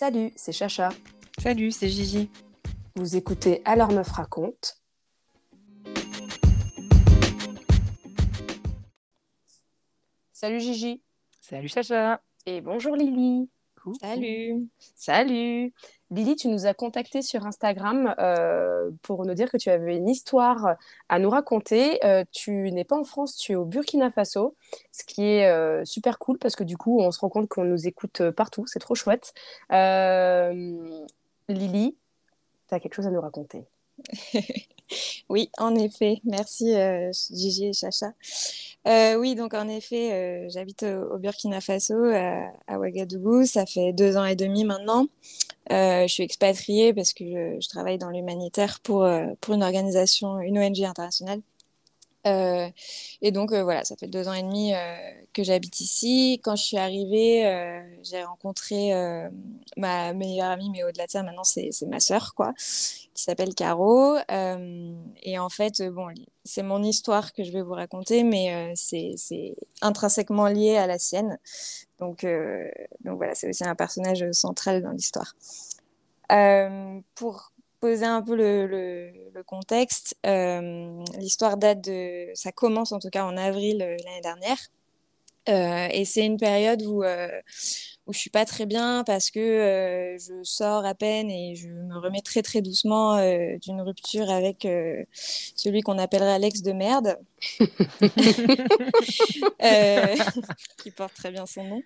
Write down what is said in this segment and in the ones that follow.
Salut, c'est Chacha. Salut, c'est Gigi. Vous écoutez Alors Meuf raconte. Salut Gigi. Salut Chacha. Et bonjour Lily. Salut. Salut. Lily, tu nous as contacté sur Instagram euh, pour nous dire que tu avais une histoire à nous raconter. Euh, tu n'es pas en France, tu es au Burkina Faso, ce qui est euh, super cool parce que du coup, on se rend compte qu'on nous écoute partout. C'est trop chouette. Lily, tu as quelque chose à nous raconter? oui, en effet. Merci Gigi et Chacha. Oui, donc en effet, j'habite au, Burkina Faso, à, Ouagadougou. Ça fait deux ans et demi maintenant. Euh, je suis expatriée parce que je, travaille dans l'humanitaire pour, pour une organisation, une ONG internationale euh, et donc euh, voilà, ça fait deux ans et demi euh, que j'habite ici. Quand je suis arrivée, j'ai rencontré ma meilleure amie, mais au-delà de ça, maintenant c'est ma sœur, quoi, qui s'appelle Caro. et en fait, bon, c'est mon histoire que je vais vous raconter, mais c'est intrinsèquement lié à la sienne. Donc, donc voilà, c'est aussi un personnage central dans l'histoire. pour poser un peu le, le, contexte, euh, l'histoire date de, ça commence en tout cas en avril euh, l'année dernière. Euh, et c'est une période où, où je suis pas très bien parce que je sors à peine et je me remets très très doucement d'une rupture avec celui qu'on appellerait Alex de merde, qui porte très bien son nom.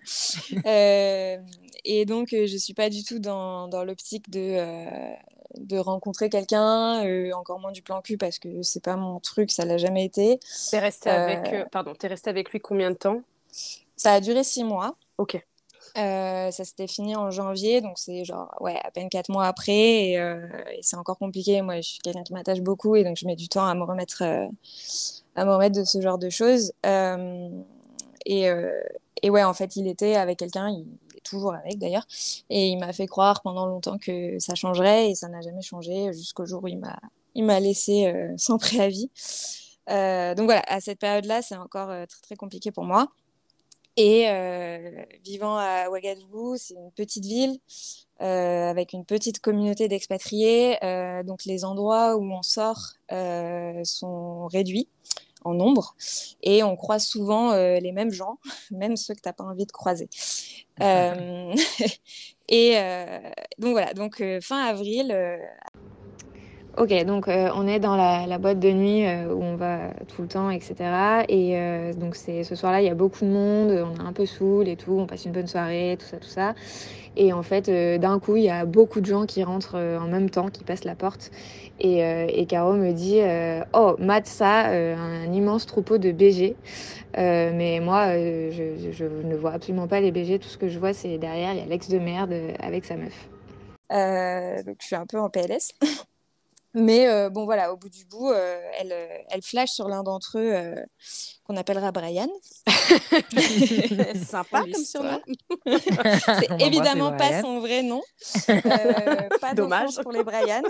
et donc je suis pas du tout dans, dans l'optique de de rencontrer quelqu'un, euh, encore moins du plan cul parce que c'est pas mon truc, ça l'a jamais été. T'es resté avec, euh, pardon, es resté avec lui combien de temps? Ça a duré six mois. Ok. Euh, ça s'était fini en janvier, donc c'est genre ouais à peine quatre mois après et, c'est encore compliqué. Moi, je suis quelqu'un qui m'attache beaucoup et donc je mets du temps à me remettre à me remettre de ce genre de choses. et, et ouais, en fait, il était avec quelqu'un, il toujours avec d'ailleurs. Et il m'a fait croire pendant longtemps que ça changerait et ça n'a jamais changé jusqu'au jour où il m'a, laissé euh, sans préavis. Euh, donc voilà, à cette période-là, c'est encore euh, très très compliqué pour moi. Et vivant à Ouagadougou, c'est une petite ville avec une petite communauté d'expatriés. donc les endroits où on sort sont réduits en nombre et on croise souvent les mêmes gens, même ceux que tu n'as pas envie de croiser. Euh, et euh, donc voilà, donc euh, fin avril. Ok, donc on est dans la, boîte de nuit où on va tout le temps, etc. Et donc c'est ce soir-là, il y a beaucoup de monde, on est un peu saoul et tout, on passe une bonne soirée, tout ça, tout ça. Et en fait, d'un coup, il y a beaucoup de gens qui rentrent en même temps, qui passent la porte. Et, Caro me dit Oh, Matt, ça, un immense troupeau de BG. Euh, mais moi, euh, je, ne vois absolument pas les BG. Tout ce que je vois, c'est derrière, il y a l'ex de merde euh, avec sa meuf. donc je suis un peu en PLS. Mais bon, voilà, au bout du bout, elle, elle flash sur l'un d'entre eux qu'on appellera Brian. Sympa comme surnom. c'est évidemment pas son vrai nom. pas Dommage pour les Brian.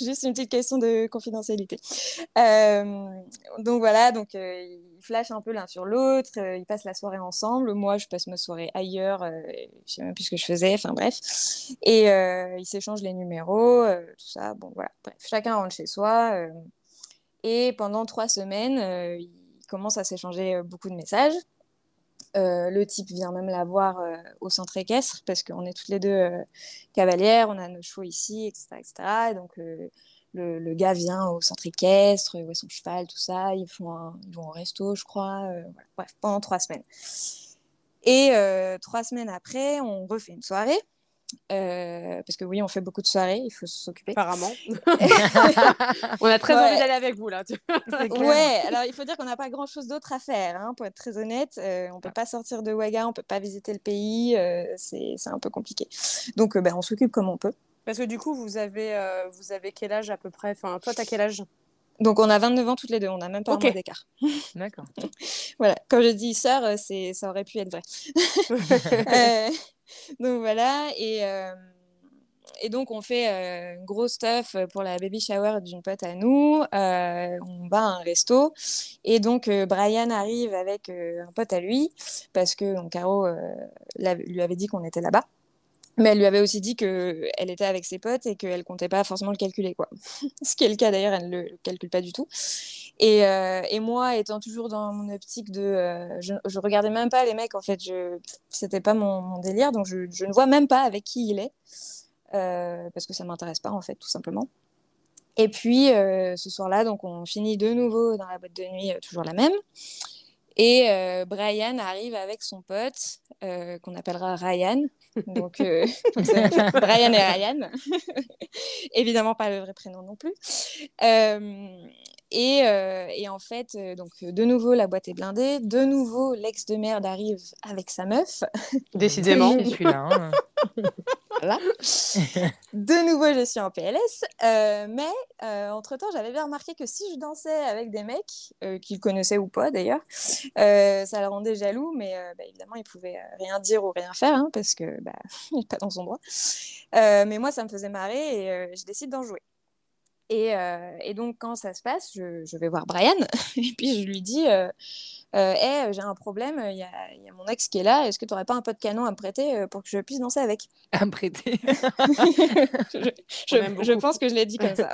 Juste une petite question de confidentialité. Euh, donc voilà, donc euh, flashent un peu l'un sur l'autre, euh, ils passent la soirée ensemble. Moi, je passe ma soirée ailleurs, je sais même plus ce que je faisais, enfin bref. Et ils s'échangent les numéros, tout ça. Bon voilà, bref, chacun rentre chez soi. et pendant trois semaines, ils commencent à s'échanger beaucoup de messages. Euh, le type vient même la voir euh, au centre équestre parce qu'on est toutes les deux euh, cavalières, on a nos chevaux ici, etc. etc. Et donc le, gars vient au centre équestre, voit son cheval, tout ça. Ils, font ils vont au resto, je crois. Bref, pendant trois semaines. Et trois semaines après, on refait une soirée. Euh, parce que oui, on fait beaucoup de soirées, il faut s'occuper. Apparemment. on a très envie d'aller avec vous là. ouais, alors il faut dire qu'on n'a pas grand chose d'autre à faire, hein, pour être très honnête. Euh, on peut pas sortir de Ouaga, on peut pas visiter le pays, euh, c'est un peu compliqué. Donc ben, on s'occupe comme on peut. Parce que du coup, vous avez, vous avez quel âge à peu près? Enfin, toi, tu as quel âge? Donc on a 29 ans toutes les deux, on n'a même pas un mois d'écart. D'accord. voilà, quand je dis sœur, ça aurait pu être vrai. donc voilà, et, euh, et donc on fait euh, gros stuff pour la baby shower d'une pote à nous. Euh, on va à un resto, et donc Brian arrive avec un pote à lui, parce que Caro lui avait dit qu'on était là-bas. Mais elle lui avait aussi dit qu'elle était avec ses potes et qu'elle comptait pas forcément le calculer, quoi. Ce qui est le cas d'ailleurs, elle ne le calcule pas du tout. Et, euh, et, moi, étant toujours dans mon optique de, euh, je, je, regardais même pas les mecs en fait, je, c'était pas mon, délire, donc je, je, ne vois même pas avec qui il est euh, parce que ça m'intéresse pas en fait, tout simplement. Et puis ce soir-là, donc on finit de nouveau dans la boîte de nuit, toujours la même. Et Brian arrive avec son pote, qu'on appellera Ryan. Donc, euh, Brian et Ryan. Évidemment, pas le vrai prénom non plus. Et, et, en fait, donc, de nouveau, la boîte est blindée. De nouveau, l'ex de merde arrive avec sa meuf. Décidément. Je suis là. Hein. voilà. De nouveau, je suis en PLS. mais entre-temps, j'avais bien remarqué que si je dansais avec des mecs, qu'ils connaissaient ou pas d'ailleurs, euh, ça le rendait jaloux, mais euh, bah, évidemment, il pouvait euh, rien dire ou rien faire hein, parce que bah, il n'est pas dans son droit. mais moi, ça me faisait marrer et je décide d'en jouer. Et, et, donc, quand ça se passe, je, je, vais voir Brian et puis je lui dis hey, j'ai un problème, il y, y, a mon ex qui est là, est-ce que tu n'aurais pas un pot de canon à me prêter pour que je puisse danser avec? À me prêter Je, je, je pense que je l'ai dit comme ça.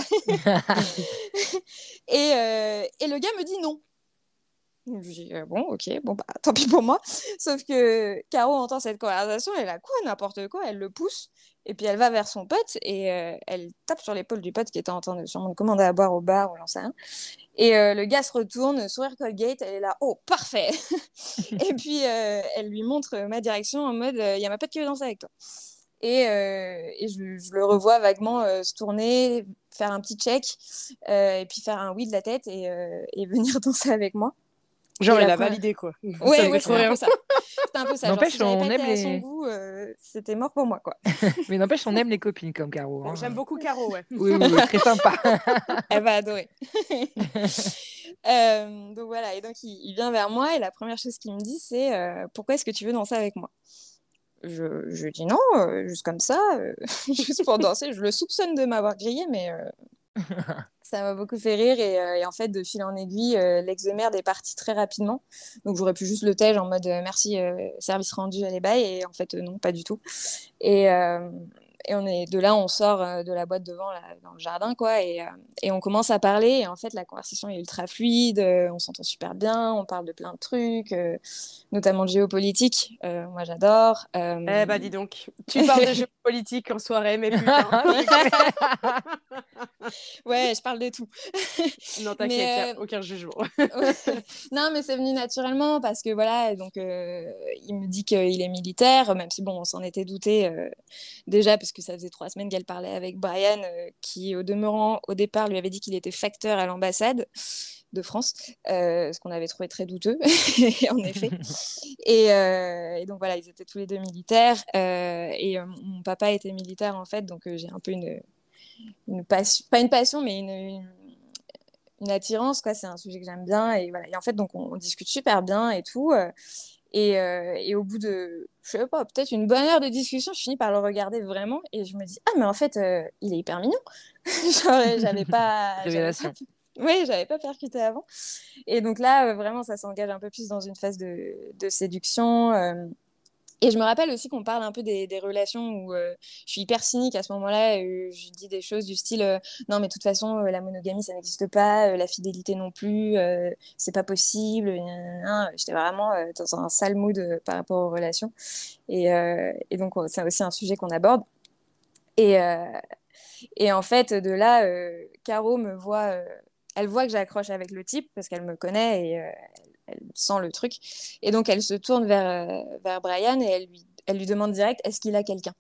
et, et le gars me dit non. Je dis, euh, bon, ok, bon, bah, tant pis pour moi. Sauf que Caro entend cette conversation, elle a quoi, n'importe quoi, elle le pousse, et puis elle va vers son pote, et euh, elle tape sur l'épaule du pote qui était en train de sûrement commander à boire au bar, ou j'en sais rien. Et euh, le gars se retourne, sourire Colgate, elle est là, oh, parfait Et puis elle lui montre ma direction en mode, il y a ma pote qui veut danser avec toi. Et, et je, je, le revois vaguement se tourner, faire un petit check, et puis faire un oui de la tête, et, et venir danser avec moi. Genre, elle a validé, quoi. Ouais, ouais c'était un peu ça. C'était un peu ça. N'empêche, si on aime les... son goût, euh, c'était mort pour moi, quoi. Mais n'empêche, on aime les copines comme Caro. Hein. J'aime beaucoup Caro, ouais. oui, oui, oui, très sympa. elle va adorer. euh, donc voilà, et donc il, il, vient vers moi et la première chose qu'il me dit, c'est euh, pourquoi est-ce que tu veux danser avec moi? Je, je dis non, euh, juste comme ça, euh, juste pour danser. Je le soupçonne de m'avoir grillé, mais ça m'a beaucoup fait rire et, euh, et, en fait de fil en aiguille euh, l'ex de merde est parti très rapidement. Donc j'aurais pu juste le tège en mode euh, merci service rendu allez bye et en fait non pas du tout. Et, et on est de là on sort de la boîte devant là, dans le jardin quoi et, et, on commence à parler et en fait la conversation est ultra fluide on s'entend super bien on parle de plein de trucs notamment de géopolitique moi j'adore eh bah dis donc tu parles de géopolitique en soirée mais putain ouais je parle de tout. Non t'inquiète euh... aucun jugement. Non mais c'est venu naturellement parce que voilà donc euh, il me dit qu'il est militaire même si bon on s'en était douté euh, déjà parce que ça faisait trois semaines qu'elle parlait avec Brian euh, qui au demeurant au départ lui avait dit qu'il était facteur à l'ambassade de France, euh, ce qu'on avait trouvé très douteux, en effet. Et, euh, et, donc voilà, ils étaient tous les deux militaires. Euh, et mon papa était militaire, en fait, donc j'ai un peu une, une passion, pas une passion, mais une, une, une attirance, quoi. C'est un sujet que j'aime bien. Et, voilà. et en fait, donc on, on, discute super bien et tout. Et, et, au bout de, je sais pas, peut-être une bonne heure de discussion, je finis par le regarder vraiment et je me dis, ah, mais en fait, il est hyper mignon. Genre, j'avais pas. Révélation. Oui, j'avais pas percuté avant. Et donc là, euh, vraiment, ça s'engage un peu plus dans une phase de, de séduction. Euh... Et je me rappelle aussi qu'on parle un peu des, relations où euh, je suis hyper cynique à ce moment-là. Euh, je dis des choses du style non, mais de toute façon, la monogamie, ça n'existe pas, la fidélité non plus, c'est pas possible. J'étais vraiment dans un sale mood par rapport aux relations. Et, donc, c'est aussi un sujet qu'on aborde. Et, en fait, de là, Caro me voit elle voit que j'accroche avec le type parce qu'elle me connaît et euh, elle, sent le truc. Et donc, elle se tourne vers, euh, vers Brian et elle lui, elle lui demande direct est-ce qu'il a quelqu'un?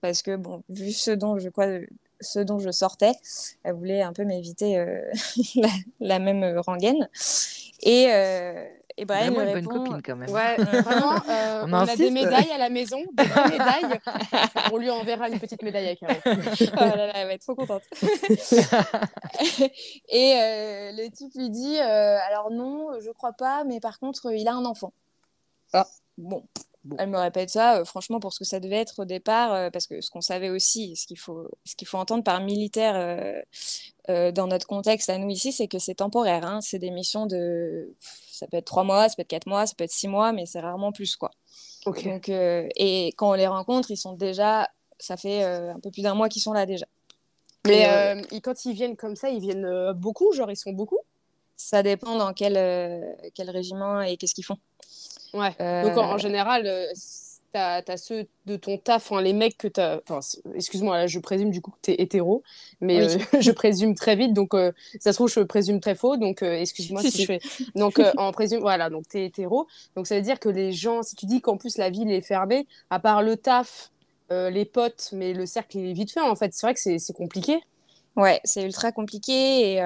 Parce que, bon, vu ce dont je, quoi, ce dont je sortais, elle voulait un peu m'éviter euh, la, la, même rengaine. Et, euh, et Brian vraiment me une répond, bonne copine quand même. Ouais, vraiment, euh, on, on a des médailles à la maison, des médailles. on lui enverra une petite médaille à Caro. oh là là, elle va être trop contente. et euh, le type lui dit euh, alors non, je crois pas, mais par contre, il a un enfant. Ah. Bon. Bon. Elle me répète ça, euh, franchement, pour ce que ça devait être au départ, euh, parce que ce qu'on savait aussi, ce qu'il faut, ce qu'il faut entendre par militaire euh, dans notre contexte à nous ici, c'est que c'est temporaire. Hein. C'est des missions de, ça peut être trois mois, ça peut être quatre mois, ça peut être six mois, mais c'est rarement plus quoi. Okay. Donc, et quand on les rencontre, ils sont déjà ça fait un peu plus d'un mois qu'ils sont là déjà. Mais et, quand ils viennent comme ça, ils viennent beaucoup, genre ils sont beaucoup? Ça dépend dans quel, quel régiment et qu'est-ce qu'ils font. Ouais. Donc en, en général, tu as, ceux de ton taf, les mecs que tu as. Enfin, excuse-moi, là, je présume du coup que tu es hétéro, mais euh, je présume très vite, donc euh, ça se trouve, je présume très faux, donc euh, excuse-moi si, je fais. Donc, en présume, voilà, donc tu es hétéro. Donc, ça veut dire que les gens, si tu dis qu'en plus la ville est fermée, à part le taf, les potes, mais le cercle est vite fait, en fait, c'est vrai que c'est compliqué. Ouais, c'est ultra compliqué et.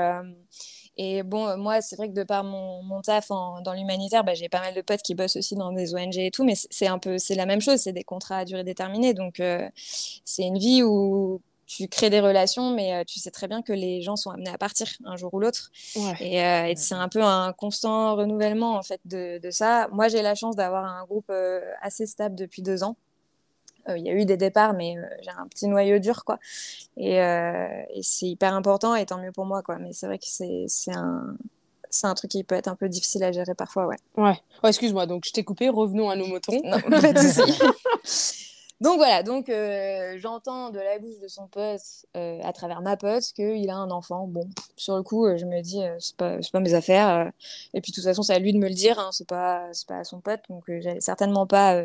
Et bon, euh, moi, c'est vrai que de par mon, mon taf dans l'humanitaire, bah, j'ai pas mal de potes qui bossent aussi dans des ONG et tout, mais c'est un peu, c'est la même chose, c'est des contrats à durée déterminée. Donc, euh, c'est une vie où tu crées des relations, mais euh, tu sais très bien que les gens sont amenés à partir un jour ou l'autre. Et, et c'est un peu un constant renouvellement en fait de, de ça. Moi, j'ai la chance d'avoir un groupe assez stable depuis deux ans. Euh, il y a eu des départs, mais euh, j'ai un petit noyau dur, quoi. Et, euh, et c'est hyper important, et tant mieux pour moi, quoi. Mais c'est vrai que c'est un c'est un truc qui peut être un peu difficile à gérer parfois, ouais. Ouais. Oh, excuse-moi, donc je t'ai coupé, revenons à nos moutons. Non, pas de donc voilà, donc j'entends de la bouche de son pote, à travers ma pote, qu'il a un enfant. Bon, sur le coup, je me dis, c'est pas, pas mes affaires. et puis de toute façon, c'est à lui de me le dire, hein, c'est pas, pas à son pote. Donc j'allais certainement pas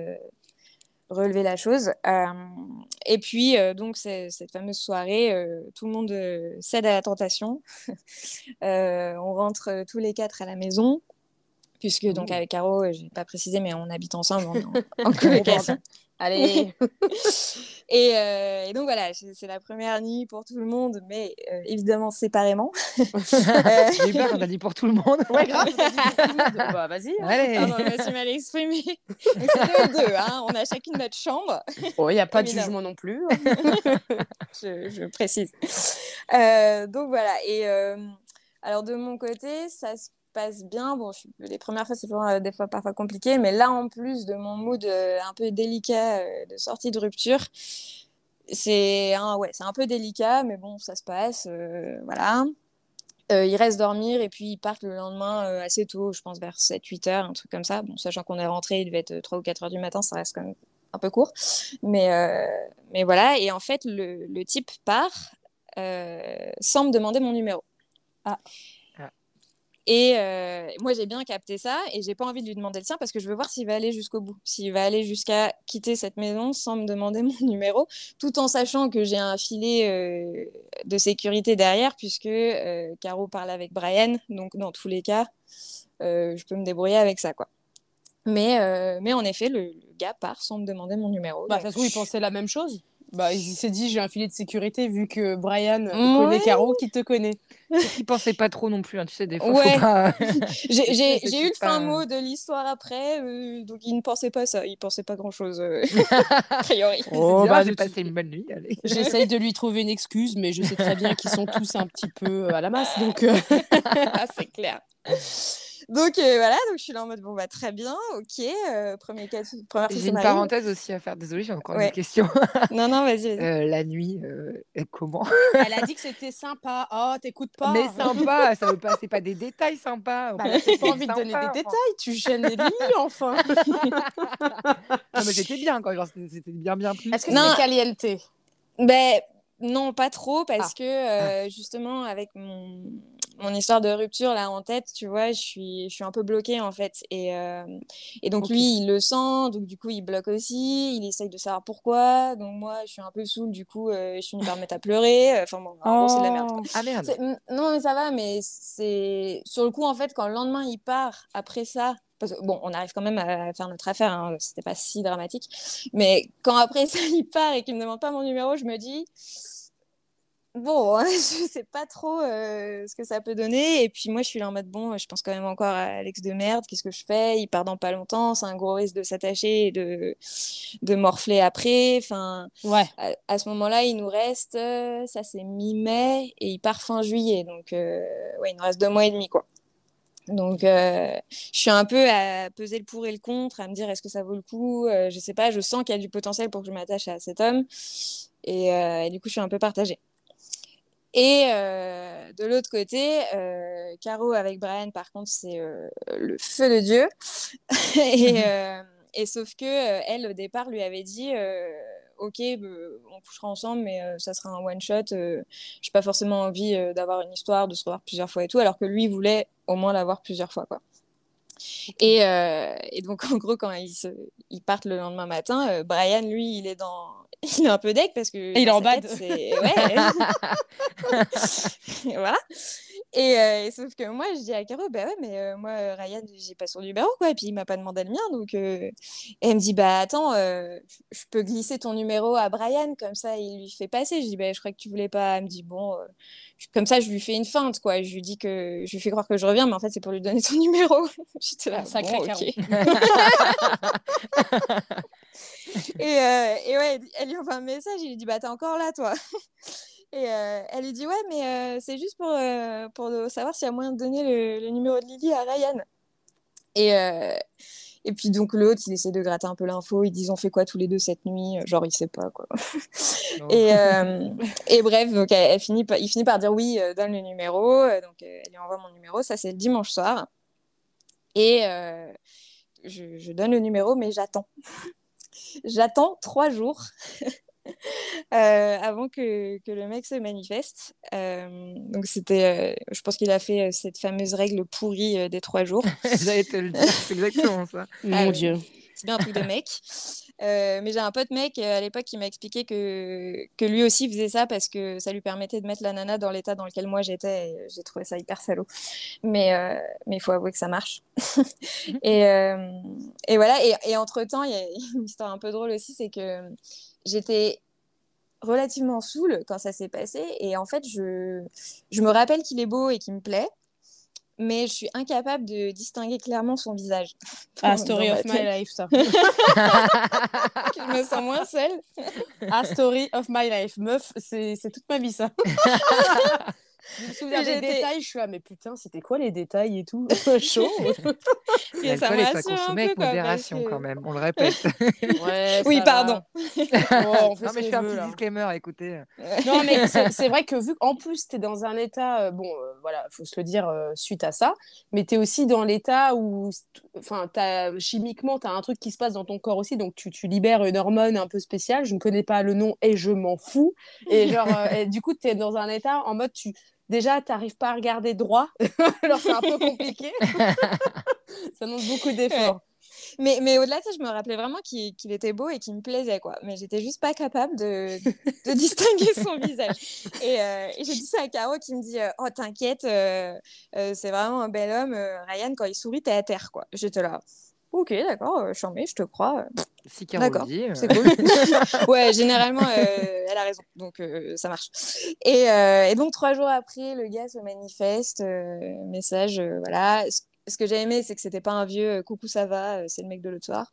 relever la chose. Euh, et puis, euh, donc, cette fameuse soirée, euh, tout le monde cède à la tentation. on rentre tous les quatre à la maison, puisque, donc, avec Caro, je n'ai pas précisé, mais on habite ensemble en, en colocation. Allez euh, et, donc voilà, c'est la première nuit pour tout le monde, mais euh, évidemment séparément. J'ai peur quand t'as dit pour tout le monde. Ouais, grave. bah, vas-y. Hein. Allez. Ah, je me suis mal exprimée. c'est deux, deux hein. on a chacune notre chambre. Oh, il n'y a pas de jugement non plus. Je, je, précise. Euh, donc voilà, et alors de mon côté, ça se passe bien. Bon, les premières fois, c'est toujours euh, des fois parfois compliqué, mais là, en plus de mon mood euh, un peu délicat euh, de sortie de rupture, c'est un, ouais, un peu délicat, mais bon, ça se passe. voilà. il reste dormir et puis ils partent le lendemain assez tôt, je pense vers 7-8 heures, un truc comme ça. Bon, sachant qu'on est rentré, il devait être 3 ou 4 heures du matin, ça reste quand même un peu court. Mais, mais voilà, et en fait, le, le type part sans me demander mon numéro. Ah. Et euh, moi, j'ai bien capté ça et j'ai pas envie de lui demander le sien parce que je veux voir s'il va aller jusqu'au bout, s'il va aller jusqu'à quitter cette maison sans me demander mon numéro, tout en sachant que j'ai un filet euh, de sécurité derrière puisque euh, Caro parle avec Brian, donc dans tous les cas, je peux me débrouiller avec ça, quoi. Mais, mais en effet, le, gars part sans me demander mon numéro. Bah, ça se trouve, il pensait la même chose. Bah, il s'est dit, j'ai un filet de sécurité vu que Brian connaît Caro qui te connaît. Il pensait pas trop non plus, hein, tu sais, des fois. Ouais. j'ai eu le fin mot de l'histoire après, euh, donc il ne pensait pas ça, il pensait pas grand chose, euh, a priori. Oh, bah, j'ai passé une bonne nuit. J'essaye de lui trouver une excuse, mais je sais très bien qu'ils sont tous un petit peu à la masse, donc. C'est clair. Donc euh, voilà, donc je suis là en mode bon bah très bien, ok. Euh, premier cas, première J'ai une parenthèse aussi à faire. Désolée, j'ai encore une question. non non, vas-y. Euh, la nuit, comment? Elle a dit que c'était sympa. Oh, t'écoutes pas. Mais sympa, ça veut pas, c'est pas des détails sympas. Bah, j'ai pas envie de donner des détails. Tu gênes les lignes, enfin. non mais c'était bien quoi, genre c'était bien bien plus. Est-ce que c'était caliente Ben non, pas trop, parce ah. que justement avec mon mon histoire de rupture là en tête, tu vois, je suis, je suis un peu bloquée en fait. Et, euh, et donc lui, il le sent, donc du coup, il bloque aussi, il essaye de savoir pourquoi. Donc moi, je suis un peu saoule, du coup, euh, je finis par me mettre à pleurer. Enfin bon, c'est de la merde. Quoi. Ah merde. Non, mais ça va, mais c'est sur le coup, en fait, quand le lendemain il part après ça, parce que, bon, on arrive quand même à faire notre affaire, hein, c'était pas si dramatique. Mais quand après ça il part et qu'il me demande pas mon numéro, je me dis bon, je sais pas trop euh, ce que ça peut donner. Et puis moi, je suis là en mode bon, je pense quand même encore à Alex de merde. Qu'est-ce que je fais? Il part dans pas longtemps. C'est un gros risque de s'attacher et de, de morfler après. Enfin, ouais. à, ce moment-là, il nous reste, euh, ça c'est mi-mai et il part fin juillet. Donc, euh, ouais, il nous reste deux mois et demi, quoi. Donc, je suis un peu à peser le pour et le contre, à me dire est-ce que ça vaut le coup? Je sais pas, je sens qu'il y a du potentiel pour que je m'attache à cet homme. Et, et, du coup, je suis un peu partagée. Et euh, de l'autre côté, euh, Caro avec Brian, par contre, c'est euh, le feu de Dieu. et, et, sauf que elle, au départ, lui avait dit ok, on couchera ensemble, mais ça sera un one shot. j'ai pas forcément envie d'avoir une histoire, de se revoir plusieurs fois et tout, alors que lui voulait au moins l'avoir plusieurs fois, quoi. Et, et, donc, en gros, quand ils, se, ils partent le lendemain matin, Brian, lui, il est dans, il est un peu deck parce que. il est en bad. Ouais. voilà. Euh, et, sauf que moi, je dis à Caro, bah ouais, mais euh, moi, Ryan, j'ai pas son numéro, quoi. Et puis, il m'a pas demandé le mien. Donc, euh, et elle me dit, bah attends, je peux glisser ton numéro à Brian, comme ça, il lui fait passer. Je dis, bah je crois que tu voulais pas. Elle me dit, bon, comme ça, je lui fais une feinte, quoi. Je lui dis que je lui fais croire que je reviens, mais en fait, c'est pour lui donner ton numéro. J'étais là, sacré bon, et, et ouais, elle lui envoie un message, il lui dit, bah t'es encore là, toi. Et euh, elle lui dit Ouais, mais euh, c'est juste pour, euh, pour savoir s'il y a moyen de donner le, numéro de Lily à Ryan. Et, et puis donc l'autre, il essaie de gratter un peu l'info. Ils disent On fait quoi tous les deux cette nuit? Genre, il sait pas quoi. et, et, bref, donc elle, finit, il finit par dire Oui, donne le numéro. Donc elle lui envoie mon numéro. Ça, c'est le dimanche soir. Et je, je donne le numéro, mais j'attends. j'attends trois jours. Euh, avant que, que, le mec se manifeste. Euh, donc c'était, euh, je pense qu'il a fait cette fameuse règle pourrie des trois jours. J'allais te le dire, c'est exactement ça. Mon Dieu. C'est bien un truc de mec. mais j'ai un pote mec à l'époque qui m'a expliqué que, que lui aussi faisait ça parce que ça lui permettait de mettre la nana dans l'état dans lequel moi j'étais. Et j'ai trouvé ça hyper salaud. Mais mais il faut avouer que ça marche. et, et voilà. Et, et entre-temps, il y a une histoire un peu drôle aussi, c'est que j'étais relativement saoule quand ça s'est passé. Et en fait, je, je me rappelle qu'il est beau et qu'il me plaît, mais je suis incapable de distinguer clairement son visage. Ah, story of my life, ça. je me sens moins seule. Ah, story of my life. Meuf, c'est toute ma vie, ça. Je me souviens des détails, je suis ah mais putain, c'était quoi les détails et tout? Chaud Et ça m'a consommé avec modération quand même, on le répète. Ouais, oui, pardon. oh, non mais je fais un petit disclaimer, écoutez. non mais c'est vrai que vu qu'en plus tu es dans un état, euh, bon euh, voilà, faut se le dire euh, suite à ça, mais tu es aussi dans l'état où, enfin, chimiquement, tu as un truc qui se passe dans ton corps aussi, donc tu, tu, libères une hormone un peu spéciale, je ne connais pas le nom et je m'en fous. Et genre, et du coup, tu es dans un état en mode tu déjà, tu n'arrives pas à regarder droit. Alors, c'est un peu compliqué. ça demande beaucoup d'efforts. Mais, mais au-delà de ça, je me rappelais vraiment qu'il était beau et qu'il me plaisait, quoi. Mais j'étais juste pas capable de, de distinguer son visage. Et, euh, et j'ai dit ça à Caro qui me dit euh, Oh, t'inquiète, euh, c'est vraiment un bel homme. Ryan, quand il sourit, t'es à terre, quoi. J'étais là. Ok, d'accord, je mets, je te crois. Si D'accord, c'est cool. ouais, généralement, elle a raison, donc ça marche. Et, et, donc, trois jours après, le gars se manifeste, message, voilà, ce que j'ai aimé, c'est que c'était pas un vieux euh, coucou, ça va, euh, c'est le mec de l'autre soir.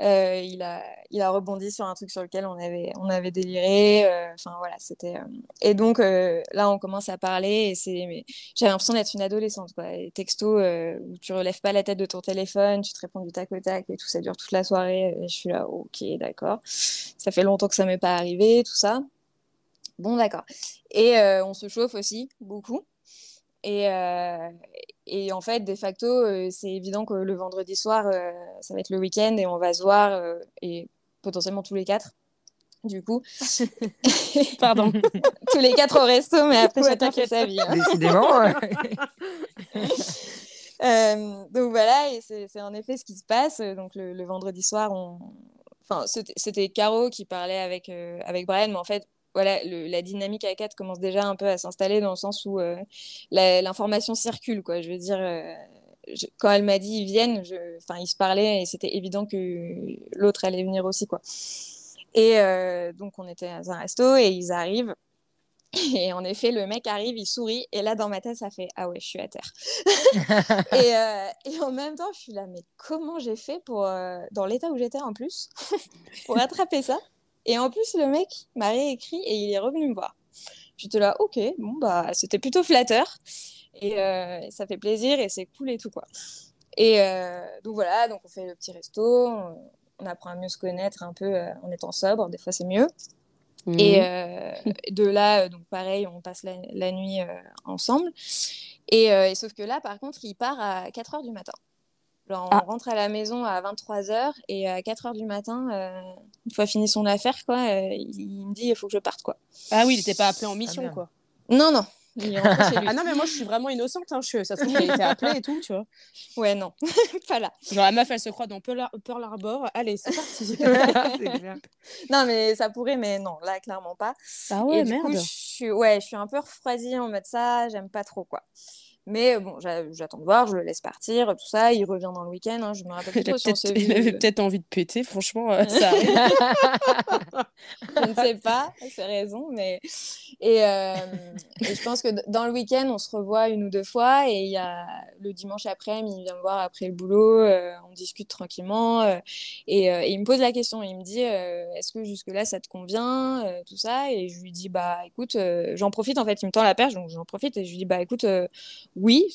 Euh, il, a, il a rebondi sur un truc sur lequel on avait, on avait déliré. Voilà, c'était. Et donc là, on commence à parler et c'est. J'avais l'impression d'être une adolescente, quoi. texto où tu relèves pas la tête de ton téléphone, tu te réponds du tac au tac et tout, ça dure toute la soirée. Et je suis là, ok, d'accord. Ça fait longtemps que ça m'est pas arrivé, tout ça. Bon, d'accord. Et on se chauffe aussi beaucoup. Et, et, en fait, de facto, euh, c'est évident que le vendredi soir, euh, ça va être le week-end et on va se voir, et potentiellement tous les quatre. Du coup, pardon, tous les quatre au resto, mais après chacun fait sa vie. Hein. Décidément. donc voilà, et c'est en effet ce qui se passe. Donc le, le vendredi soir, on... enfin, c'était Caro qui parlait avec, avec Brian, mais en fait, voilà, la dynamique à 4 commence déjà un peu à s'installer dans le sens où euh, l'information circule. Quoi. Je veux dire, euh, quand elle m'a dit ils viennent, enfin ils se parlaient et c'était évident que l'autre allait venir aussi. Quoi. Et euh, donc on était à un resto et ils arrivent. Et en effet, le mec arrive, il sourit, et là, dans ma tête, ça fait Ah ouais, je suis à terre. et, et, en même temps, je suis là, mais comment j'ai fait pour, dans l'état où j'étais en plus, pour attraper ça? Et en plus, le mec m'a réécrit et il est revenu me voir. J'étais là, ok, bon, bah, c'était plutôt flatteur. Et euh, ça fait plaisir et c'est cool et tout, quoi. Et euh, donc voilà, donc on fait le petit resto, on, apprend à mieux se connaître un peu euh, en étant sobre, des fois c'est mieux. Mhm. Et de là, donc pareil, on passe la, nuit ensemble. Et, et, sauf que là, par contre, il part à 4 heures du matin. Genre, Ah. on rentre à la maison à 23h et à 4h du matin, euh, une fois fini son affaire, quoi, euh, il, il me dit il faut que je parte, quoi. Ah oui, il était pas appelé en mission, merde. quoi. Non, non, il. Ah non, mais moi, je suis vraiment innocente. Hein. Je, ça se trouve, il a été appelé et tout, tu vois. Ouais, non, pas là. Genre, la meuf, elle se croit dans Pearl, Pearl Harbor. Allez, c'est parti. Clair. Non, mais ça pourrait, mais non, là, clairement pas. ah et du coup, je suis, ouais, je suis un peu refroidie en mode ça, j'aime pas trop, quoi. Mais euh, bon, j'a- j'attends de voir, je le laisse partir, tout ça. Il revient dans le week-end, hein, je me rappelle plus trop si on il avait vu. peut-être envie de péter, franchement, euh, ça je ne sais pas, c'est raison, mais et, euh, et je pense que dans le week-end, on se revoit une ou deux fois et il y a le dimanche après, il vient me voir après le boulot, euh, on discute tranquillement euh, et, euh, et il me pose la question, il me dit euh, est-ce que jusque là ça te convient, euh, tout ça et je lui dis bah écoute, euh, j'en profite en fait, il me tend la perche donc j'en profite et je lui dis bah écoute euh, oui,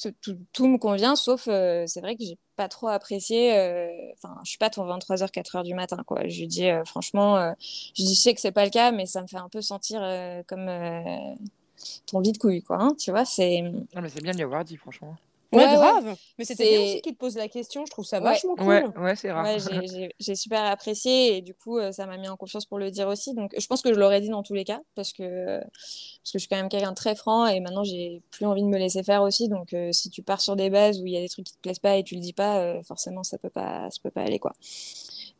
tout, me convient sauf euh, c'est vrai que j'ai pas trop apprécié, euh, enfin je suis pas ton 23h 4h du matin quoi. Je lui dis euh, franchement je sais que c'est pas le cas, mais ça me fait un peu sentir comme ton vide couille, quoi. hein, tu vois, c'est. Non, mais c'est bien de lui avoir dit, franchement. Ouais, Ouais, ouais. grave. Mais c'était bien C'est- aussi qu'il te pose la question. Je trouve ça Ouais. vachement cool. Ouais, ouais, c'est rare. Ouais, j'ai- super apprécié et du coup, euh, ça m'a mis en confiance pour le dire aussi. Donc, je pense que je l'aurais dit dans tous les cas parce que, parce que je suis quand même quelqu'un de très franc et maintenant, j'ai plus envie de me laisser faire aussi. Donc, euh, si tu pars sur des bases où il y a des trucs qui te plaisent pas et tu le dis pas, euh, forcément, ça peut pas, ça peut pas aller, quoi.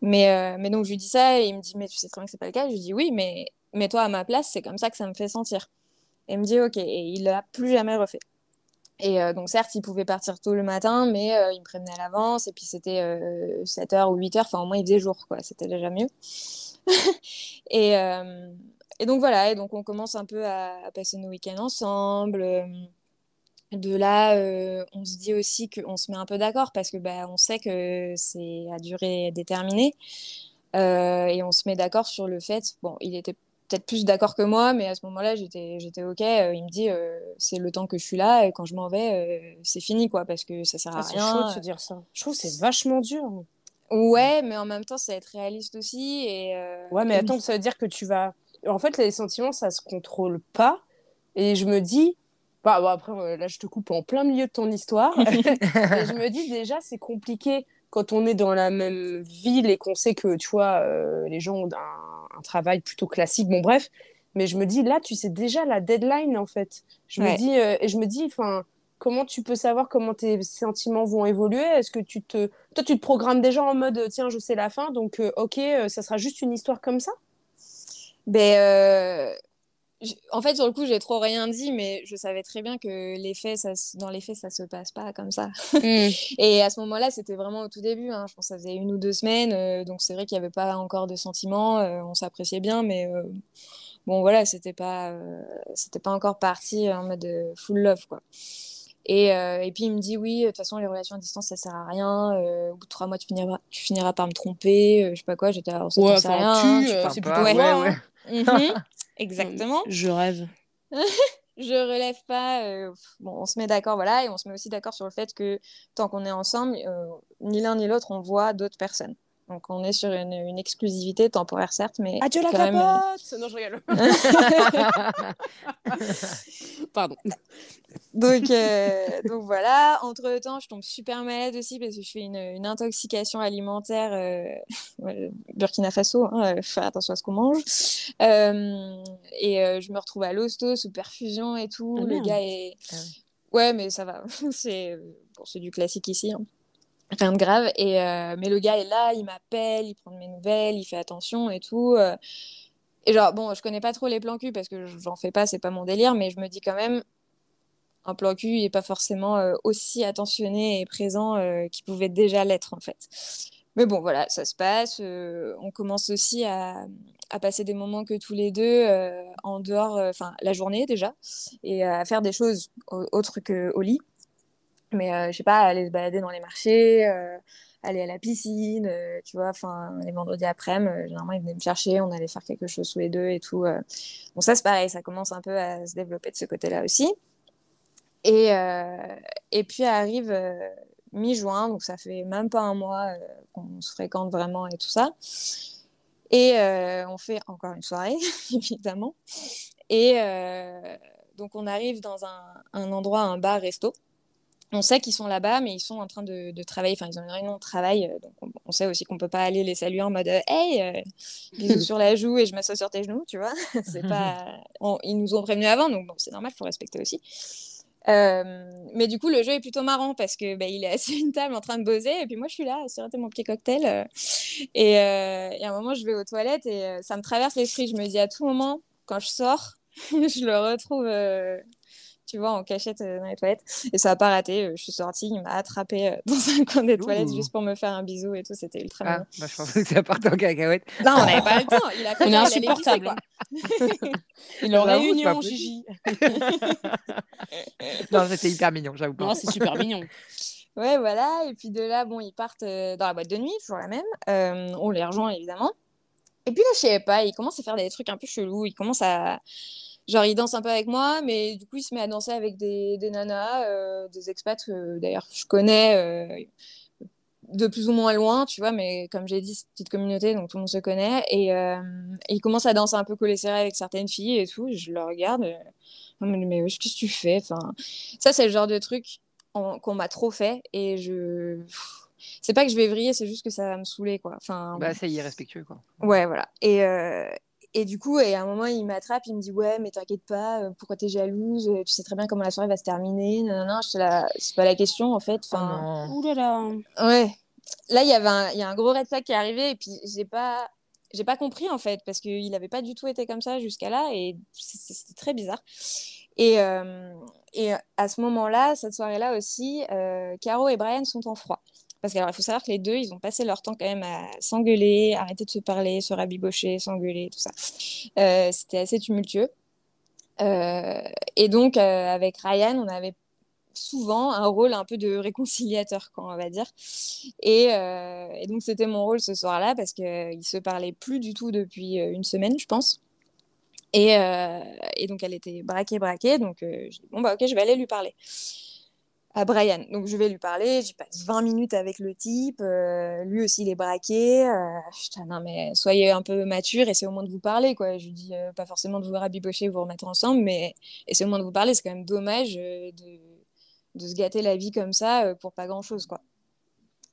Mais, euh, mais donc, je lui dis ça et il me dit, mais tu sais très bien que c'est pas le cas. Je lui dis, oui, mais mets-toi à ma place, c'est comme ça que ça me fait sentir. Et il me dit, ok. Et il l'a plus jamais refait. Et euh, donc, certes, il pouvait partir tôt le matin, mais euh, il me prévenait à l'avance. Et puis, c'était 7h ou 8h. Enfin, au moins, il faisait jour, quoi. C'était déjà mieux. et, euh, et donc, voilà. Et donc, on commence un peu à, à passer nos week-ends ensemble. Euh, De là, euh, on se dit aussi qu'on se met un peu d'accord parce que bah, on sait que c'est à durée déterminée. Euh, et on se met d'accord sur le fait, bon, il était peut-être plus d'accord que moi, mais à ce moment-là, j'étais, j'étais OK. Euh, il me dit, euh, c'est le temps que je suis là, et quand je m'en vais, euh, c'est fini, quoi, parce que ça sert à Ah, c'est rien. chaud de se dire ça. Je trouve que c'est vachement dur. Ouais, mais en même temps, c'est être réaliste aussi. Et, euh, Ouais, mais attends, ça veut dire que tu vas. En fait, les sentiments, ça se contrôle pas. Et je me dis. Bah, bon, après, euh, là, je te coupe en plein milieu de ton histoire. Et je me dis déjà, c'est compliqué quand on est dans la même ville et qu'on sait que, tu vois, les gens ont un, un travail plutôt classique. Bon, bref. Mais je me dis, là, tu sais déjà la deadline, en fait. Je me dis, euh, et je me dis, enfin, comment tu peux savoir comment tes sentiments vont évoluer? Est-ce que tu te. Toi, tu te programmes déjà en mode, tiens, je sais la fin, donc, euh, ok, euh, ça sera juste une histoire comme ça? Ben, En fait, sur le coup, j'ai trop rien dit, mais je savais très bien que les faits, ça, dans les faits, ça se passe pas comme ça. Et à ce moment-là, c'était vraiment au tout début. hein. Je pense que ça faisait une ou deux semaines. euh, donc, c'est vrai qu'il n'y avait pas encore de sentiments. euh, on s'appréciait bien, mais euh, bon, voilà, c'était pas, euh, c'était pas encore parti en mode full love, quoi. Et, euh, et puis, il me dit Oui, de toute façon, les relations à distance, ça sert à rien. euh, au bout de trois mois, tu finiras, tu finiras par me tromper. euh, je sais pas quoi. J'étais alors, ça, Ouais, sais enfin, rien. hein, c'est plutôt pas. ouais, moi, ouais. hein. Mhm, Exactement. Je rêve. Je relève pas. euh, bon, on se met d'accord, voilà, et on se met aussi d'accord sur le fait que tant qu'on est ensemble, euh, ni l'un ni l'autre, on voit d'autres personnes. Donc, on est sur une, une exclusivité temporaire, certes, mais Adieu la même, euh, capote Non, je rigole. Pardon. donc, euh, donc voilà. Entre temps, je tombe super malade aussi parce que je fais une, une intoxication alimentaire. euh, Burkina Faso, hein, faire attention à ce qu'on mange. Euh, et je me retrouve à l'hosto sous perfusion et tout. Ah, le gars est. Ah. Ouais, mais ça va. c'est bon, du classique ici. hein. Rien de grave. Et, euh, mais le gars est là, il m'appelle, il prend de mes nouvelles, il fait attention et tout. euh. Et genre, bon, je connais pas trop les plans cul parce que j'en fais pas, c'est pas mon délire, mais je me dis quand même, un plan cul il est pas forcément euh, aussi attentionné et présent euh, qu'il pouvait déjà l'être en fait. Mais bon, voilà, ça se passe. on commence aussi à, à passer des moments que tous les deux en dehors, enfin la journée déjà, et à faire des choses au- autres qu'au lit. Mais euh, je sais pas, aller se balader dans les marchés, euh, aller à la piscine, euh, tu vois, enfin les vendredis après-midi, euh, généralement ils venaient me chercher, on allait faire quelque chose tous les deux et tout. Bon, ça c'est pareil, ça commence un peu à se développer de ce côté-là aussi. Et, et puis arrive mi-juin, donc ça fait même pas un mois qu'on se fréquente vraiment et tout ça. Et on fait encore une soirée, évidemment. Et donc on arrive dans un endroit, un bar-resto. On sait qu'ils sont là-bas, mais ils sont en train de, travailler. Enfin, ils ont une réunion de travail. Euh, donc, on, sait aussi qu'on peut pas aller les saluer en mode euh, Hey, euh, bisous sur la joue et je m'assois sur tes genoux, tu vois. c'est pas... ils nous ont prévenus avant, donc bon, c'est normal, il faut respecter aussi. mais du coup, le jeu est plutôt marrant parce que bah, il est assis à une table en train de bosser et puis moi je suis là, à mon petit cocktail. et, et, à un moment, je vais aux toilettes et ça me traverse l'esprit. Je me dis à tout moment, quand je sors, je le retrouve tu vois, en cachette euh, dans les toilettes. Et ça n'a pas raté. Euh, je suis sortie, il m'a attrapé euh, dans un coin des toilettes juste pour me faire un bisou et tout. C'était ultra ah, bah, je pensais que ça partait en cacahuète. Non, on n'avait pas le temps. Il a fait on est insupportable. Il est en réunion, Gigi. non, c'était hyper mignon, j'avoue. Non, c'est super mignon. Ouais, voilà. Et puis de là, bon, ils partent dans la boîte de nuit, toujours la même. on les rejoint, évidemment. Et puis là, je sais pas, ils commencent à faire des trucs un peu chelous. Ils commencent à genre il danse un peu avec moi, mais du coup il se met à danser avec des, des nanas, euh, des expats que d'ailleurs je connais euh, de plus ou moins loin, tu vois, mais comme j'ai dit, c'est une petite communauté, donc tout le monde se connaît, et, euh, il commence à danser un peu collé serré avec certaines filles et tout, je le regarde, mais, mais qu'est-ce que tu fais? Enfin, Ça c'est le genre de truc qu'on m'a trop fait, et je c'est pas que je vais vriller, c'est juste que ça va me saouler, quoi. Enfin, bah, c'est irrespectueux, quoi. Ouais, voilà. Et, et du coup, et à un moment, il m'attrape, il me dit Ouais, mais t'inquiète pas, euh, pourquoi t'es jalouse Tu sais très bien comment la soirée va se terminer. Non, non, non, c'est pas la question en fait. Enfin, oh là là. Ouais. Là, il y avait un, y a un gros red flag qui est arrivé et puis j'ai pas, j'ai pas compris en fait parce qu'il avait pas du tout été comme ça jusqu'à là et c'était très bizarre. Et, euh, et à ce moment-là, cette soirée-là aussi, euh, Caro et Brian sont en froid. Parce qu'il faut savoir que les deux, ils ont passé leur temps quand même à s'engueuler, arrêter de se parler, se rabibocher, s'engueuler, tout ça. Euh, c'était assez tumultueux. Euh, et donc, euh, avec Ryan, on avait souvent un rôle un peu de réconciliateur, quand on va dire. Et, donc, c'était mon rôle ce soir-là parce qu'ils ne se parlaient plus du tout depuis une semaine, je pense. Et, et donc, elle était braquée, braquée. Donc, j'ai dit, bon, bah, ok, je vais aller lui parler à Brian. Donc je vais lui parler, j'y passe 20 minutes avec le type, euh, lui aussi il est braqué. Euh, putain, non mais soyez un peu mature, essayez au moins de vous parler quoi. Je lui dis euh, pas forcément de vous rabibocher, vous remettre ensemble, mais essayez au moins de vous parler. C'est quand même dommage de, se gâter la vie comme ça pour pas grand chose quoi.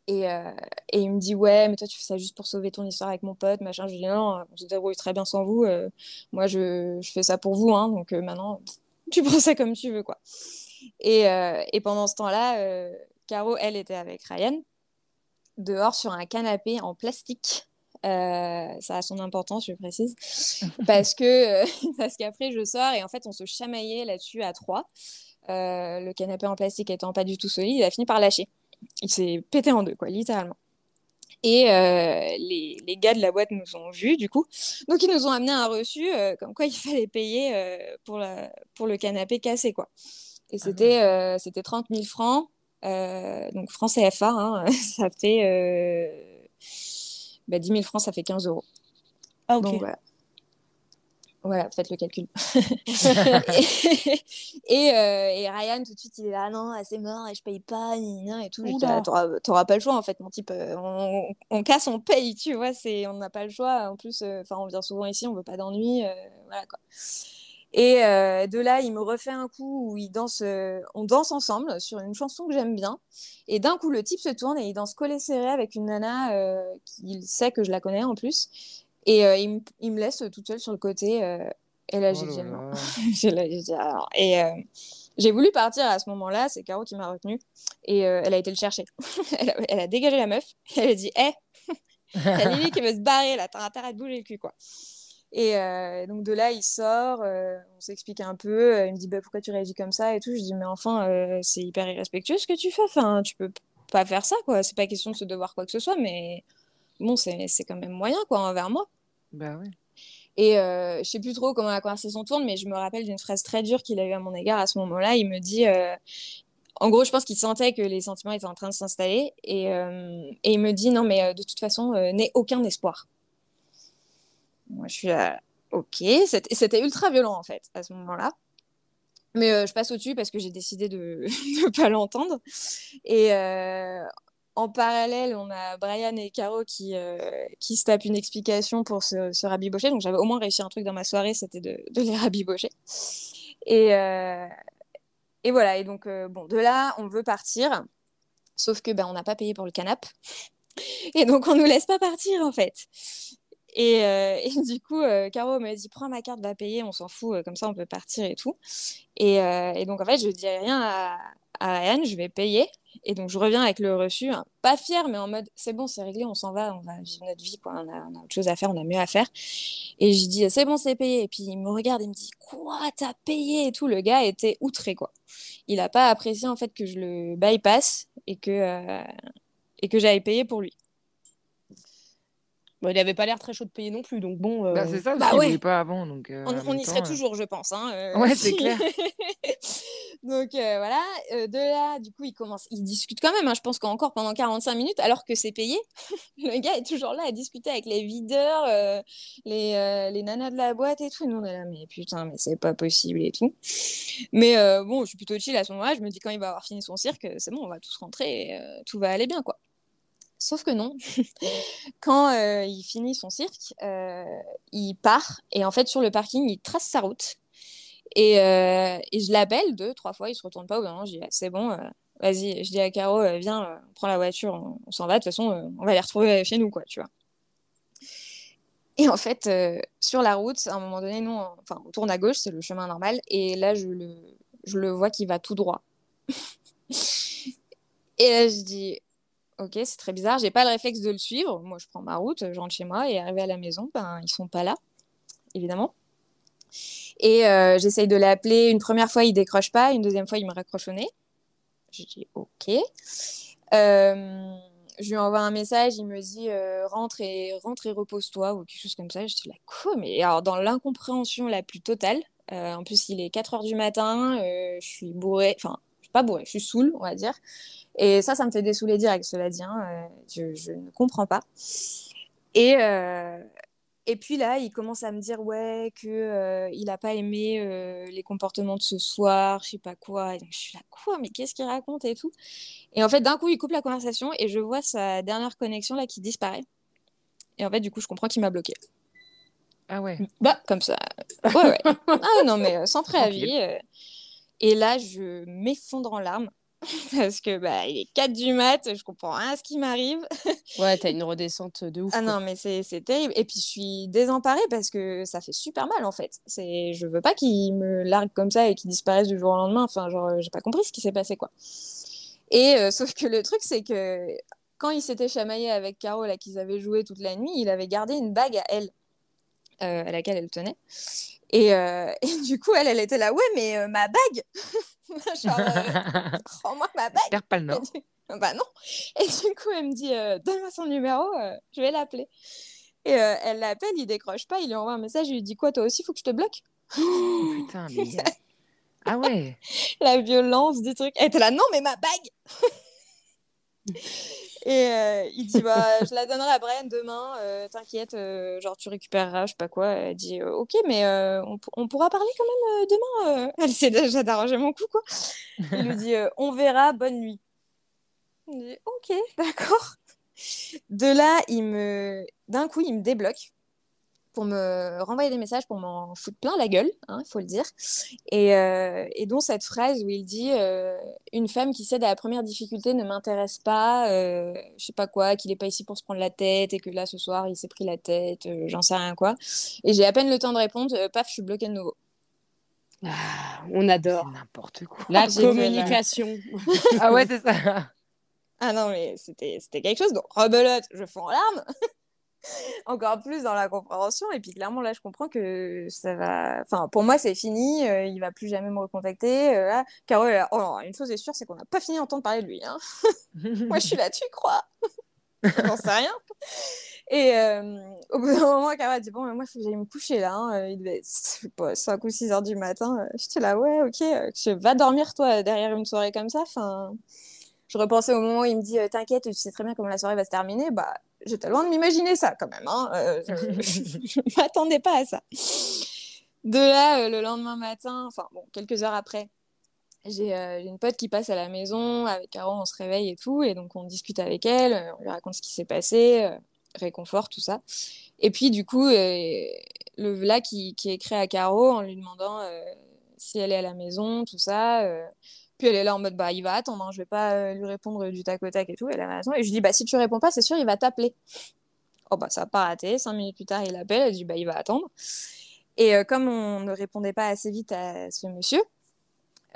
Et, et, il me dit ouais mais toi tu fais ça juste pour sauver ton histoire avec mon pote machin. Je lui dis non, on se débrouille très bien sans vous. moi je, je, fais ça pour vous hein, donc maintenant tu prends ça comme tu veux quoi. Et, euh, et pendant ce temps-là, euh, Caro, elle était avec Ryan, dehors sur un canapé en plastique. Euh, ça a son importance, je précise, parce que parce qu'après je sors et en fait on se chamaillait là-dessus à trois. le canapé en plastique étant pas du tout solide, il a fini par lâcher. Il s'est pété en deux, quoi, littéralement. Et les, les, gars de la boîte nous ont vus, du coup. Donc, ils nous ont amené un reçu, comme quoi il fallait payer pour, la, pour le canapé cassé, quoi. Et c'était euh, c'était 30 000 francs, euh, donc francs CFA, hein, ça fait euh, bah, 10 000 francs, ça fait 15 euros. Ah, ok. Donc, voilà. Voilà, faites le calcul. et, et, Ryan, tout de suite, il est là, non, c'est mort, et je paye pas, et tout. Ah, t'auras pas le choix, en fait, mon type. On, on, casse, on paye, tu vois, on n'a pas le choix. En plus, enfin on vient souvent ici, on veut pas d'ennui. voilà, quoi. Et euh, de là, il me refait un coup où il danse, euh, on danse ensemble sur une chanson que j'aime bien. Et d'un coup, le type se tourne et il danse collé serré avec une nana euh, qui sait que je la connais en plus. Et il, il, me laisse toute seule sur le côté. et là, j'ai dit non. Et j'ai voulu partir à ce moment-là. C'est Caro qui m'a retenue. Et elle a été le chercher. elle, a, dégagé la meuf. Elle a dit Hé, hey, a Lily qui veut se barrer là. T'as intérêt de bouger le cul, quoi. Et euh, donc de là, il sort, euh, on s'explique un peu. Euh, il me dit bah, pourquoi tu réagis comme ça et tout. Je dis mais enfin, c'est hyper irrespectueux ce que tu fais. Enfin, tu peux pas faire ça quoi. C'est pas question de se devoir quoi que ce soit, mais bon, c'est quand même moyen quoi envers moi. Bah oui. Et je sais plus trop comment la conversation tourne, mais je me rappelle d'une phrase très dure qu'il a eue à mon égard à ce moment-là. Il me dit, en gros, je pense qu'il sentait que les sentiments étaient en train de s'installer, et, et, il me dit non, mais de toute façon, n'aie aucun espoir. Moi, je suis là, ok. C'était ultra violent, en fait, à ce moment-là. Mais euh, je passe au-dessus parce que j'ai décidé de ne pas l'entendre. Et euh, en parallèle, on a Brian et Caro qui, euh, qui se tapent une explication pour se, se rabibocher. Donc j'avais au moins réussi un truc dans ma soirée, c'était de, de, les rabibocher. Et, et voilà, et donc, bon, de là, on veut partir, sauf que ben, on n'a pas payé pour le canap'. Et donc, on nous laisse pas partir, en fait. Et, et, du coup, Caro m'a dit Prends ma carte, va payer, on s'en fout, comme ça on peut partir et tout. Et, donc, en fait, je dis rien à, Anne, je vais payer. Et donc, je reviens avec le reçu, hein, pas fier, mais en mode c'est bon, c'est réglé, on s'en va, on va vivre notre vie, quoi. On a, autre chose à faire, on a mieux à faire. Et je dis c'est bon, c'est payé. Et puis, il me regarde, il me dit quoi, t'as payé et tout? Le gars était outré, quoi. Il n'a pas apprécié, en fait, que je le bypass et que, euh, et que j'avais payé pour lui. Bon, il n'avait pas l'air très chaud de payer non plus, donc bon. Bah, euh, c'est ça, Bah il ouais. pas avant. Donc, euh, On, y serait euh, toujours, je pense. Hein, Ouais, c'est clair. Donc voilà, de là, du coup, il commence, il discute quand même, hein, je pense qu'encore pendant 45 minutes, alors que c'est payé. le gars est toujours là à discuter avec les videurs, les, les nanas de la boîte et tout. Et nous, on est là, mais putain, mais c'est pas possible et tout. Mais bon, je suis plutôt chill à ce moment-là. Je me dis, quand il va avoir fini son cirque, c'est bon, on va tous rentrer et tout va aller bien, quoi. Sauf que non. Quand euh, il finit son cirque, euh, il part et en fait, sur le parking, il trace sa route. Et, euh, je l'appelle deux, trois fois, il se retourne pas. Au bout moment, je dis, c'est bon, vas-y. Je dis à Caro, viens, euh, on prend la voiture, on, s'en va. De toute façon, on va les retrouver chez nous, quoi, tu vois. Et en fait, sur la route, à un moment donné, nous, on, enfin, on tourne à gauche, c'est le chemin normal. Et là, je le, je le vois qui va tout droit. et là, je dis, ok, c'est très bizarre. J'ai pas le réflexe de le suivre. Moi, je prends ma route, je rentre chez moi et arrivé à la maison, ben, ils sont pas là, évidemment. Et euh, j'essaye de l'appeler. Une première fois, il décroche pas. Une deuxième fois, il me raccroche au nez. Je dis OK. Euh, je lui envoie un message. Il me dit euh, rentre et rentre et repose-toi ou quelque chose comme ça. Je dis là quoi Mais alors dans l'incompréhension la plus totale. en plus, il est 4 heures du matin. je suis bourrée. Enfin, suis pas bourrée. Je suis saoule, on va dire. Et ça, ça me fait dessouler direct. Cela dit, hein, euh, je, je ne comprends pas. Et euh, et puis là, il commence à me dire ouais que euh, il a pas aimé euh, les comportements de ce soir, je sais pas quoi. Et donc, je suis là quoi, mais qu'est-ce qu'il raconte et tout. Et en fait, d'un coup, il coupe la conversation et je vois sa dernière connexion là qui disparaît. Et en fait, du coup, je comprends qu'il m'a bloqué. Ah ouais. Bah, comme ça. Ouais, ouais. Ah non, mais sans préavis. Et là, je m'effondre en larmes. Parce que bah, il est 4 du mat, je comprends rien à ce qui m'arrive. Ouais, t'as une redescente de ouf. Ah quoi. non, mais c'est terrible. Et puis je suis désemparée parce que ça fait super mal en fait. C'est, je veux pas qu'il me largue comme ça et qu'il disparaisse du jour au lendemain. Enfin, genre, j'ai pas compris ce qui s'est passé quoi. Et euh, sauf que le truc, c'est que quand il s'était chamaillé avec Caro, là, qu'ils avaient joué toute la nuit, il avait gardé une bague à elle, euh, à laquelle elle tenait. Et, euh, et du coup, elle, elle était là, ouais, mais euh, ma bague Genre, euh, rends-moi ma bague Perds pas le du- Bah non. Et du coup, elle me dit Donne-moi son numéro, je vais l'appeler. Et elle l'appelle, il décroche pas, il lui envoie un message, il lui dit Quoi, toi aussi, faut que je te bloque? Oh, putain, mais. Ah ouais. La violence du truc. Elle était là Non, mais ma bague Et euh, il dit bah, Je la donnerai à Brian demain, euh, t'inquiète, euh, genre tu récupéreras, je sais pas quoi. Elle dit Ok, mais on, on pourra parler quand même demain. Elle essaie déjà d'arranger mon coup, quoi. Il lui dit On verra, bonne nuit. Il dit Ok, d'accord. De là, il me... d'un coup, il me débloque pour me renvoyer des messages pour m'en foutre plein la gueule, il faut le dire. Et, euh, et dont cette phrase où il dit euh, Une femme qui cède à la première difficulté ne m'intéresse pas, euh, je sais pas quoi, qu'il est pas ici pour se prendre la tête et que là, ce soir, il s'est pris la tête, euh, j'en sais rien quoi. Et j'ai à peine le temps de répondre, euh, paf, je suis bloquée de nouveau. Ah, on adore. n'importe quoi. La communication. Ah ouais, c'est ça. Ah non, mais c'était c'était quelque chose. Donc, rebelote, je fonds en larmes. Encore plus dans la compréhension. Et puis, clairement, là, je comprends que ça va. Enfin, pour moi, c'est fini. euh, il va plus jamais me recontacter. euh, là. Caro, elle est là, Oh non, une chose est sûre, c'est qu'on n'a pas fini d'entendre parler de lui. hein. Moi, je suis là, tu crois J'en sais rien. Et euh, au bout d'un moment, Caro a dit Bon, mais moi, il faut que j'aille me coucher là. hein. Il devait être je sais pas, 5 ou 6 heures du matin. J'étais là, ouais, ok. Je va dormir, toi, derrière une soirée comme ça. Enfin, je repensais au moment où il me dit euh, T'inquiète, tu sais très bien comment la soirée va se terminer. Bah, j'étais loin de m'imaginer ça quand même. Hein. Euh, je ne m'attendais pas à ça. De là, euh, le lendemain matin, enfin, bon, quelques heures après, j'ai euh, j'ai une pote qui passe à la maison, avec Caro, on se réveille et tout, et donc on discute avec elle, on lui raconte ce qui s'est passé, réconfort, tout ça. Et puis du coup, le là qui, qui écrit à Caro en lui demandant si elle est à la maison, tout ça. Puis elle est là en mode, bah, il va attendre, hein, je vais pas euh, lui répondre du tac au tac et tout. Elle a raison. Et je lui dis, bah, si tu réponds pas, c'est sûr, il va t'appeler. Oh, bah, ça n'a pas raté. Cinq minutes plus tard, il appelle. Elle dit, bah, il va attendre. Et euh, comme on ne répondait pas assez vite à ce monsieur,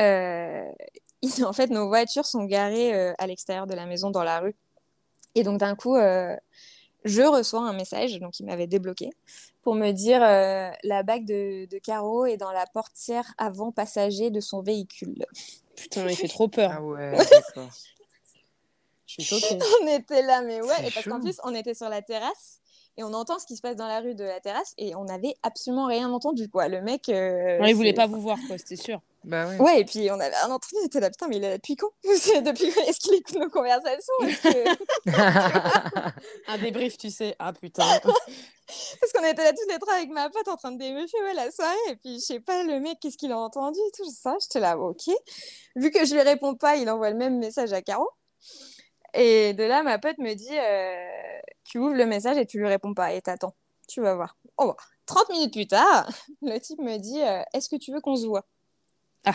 euh, en fait, nos voitures sont garées à l'extérieur de la maison, dans la rue. Et donc, d'un coup, je reçois un message, donc il m'avait débloqué, pour me dire la bague de, de est dans la portière avant passager de son véhicule. Putain, il fait trop peur. Ah ouais, d'accord. Je suis choquée. on était là, mais ouais, C'est et parce qu'en plus, on était sur la terrasse et on entend ce qui se passe dans la rue de la terrasse et on n'avait absolument rien entendu, quoi. Le mec. euh, Non, il voulait pas vous voir, quoi, c'était sûr. Bah ouais. Ouais, et puis on avait un entendu, on était là, putain, mais il est là depuis quand? Depuis quand Est-ce qu'il écoute nos conversations? Que- Un débrief, tu sais. Ah putain. Parce qu'on était là tous les trois avec ma pote en train de débriefer ouais, la soirée. Et puis, je sais pas, le mec, qu'est-ce qu'il a entendu et tout ça. J'étais là, ok. Vu que je lui réponds pas, il envoie le même message à Caro. Et de là, ma pote me dit euh, Tu ouvres le message et tu lui réponds pas et t'attends. Tu vas voir. Oh, bah, 30 minutes plus tard, le type me dit euh, Est-ce que tu veux qu'on se voit? Ah.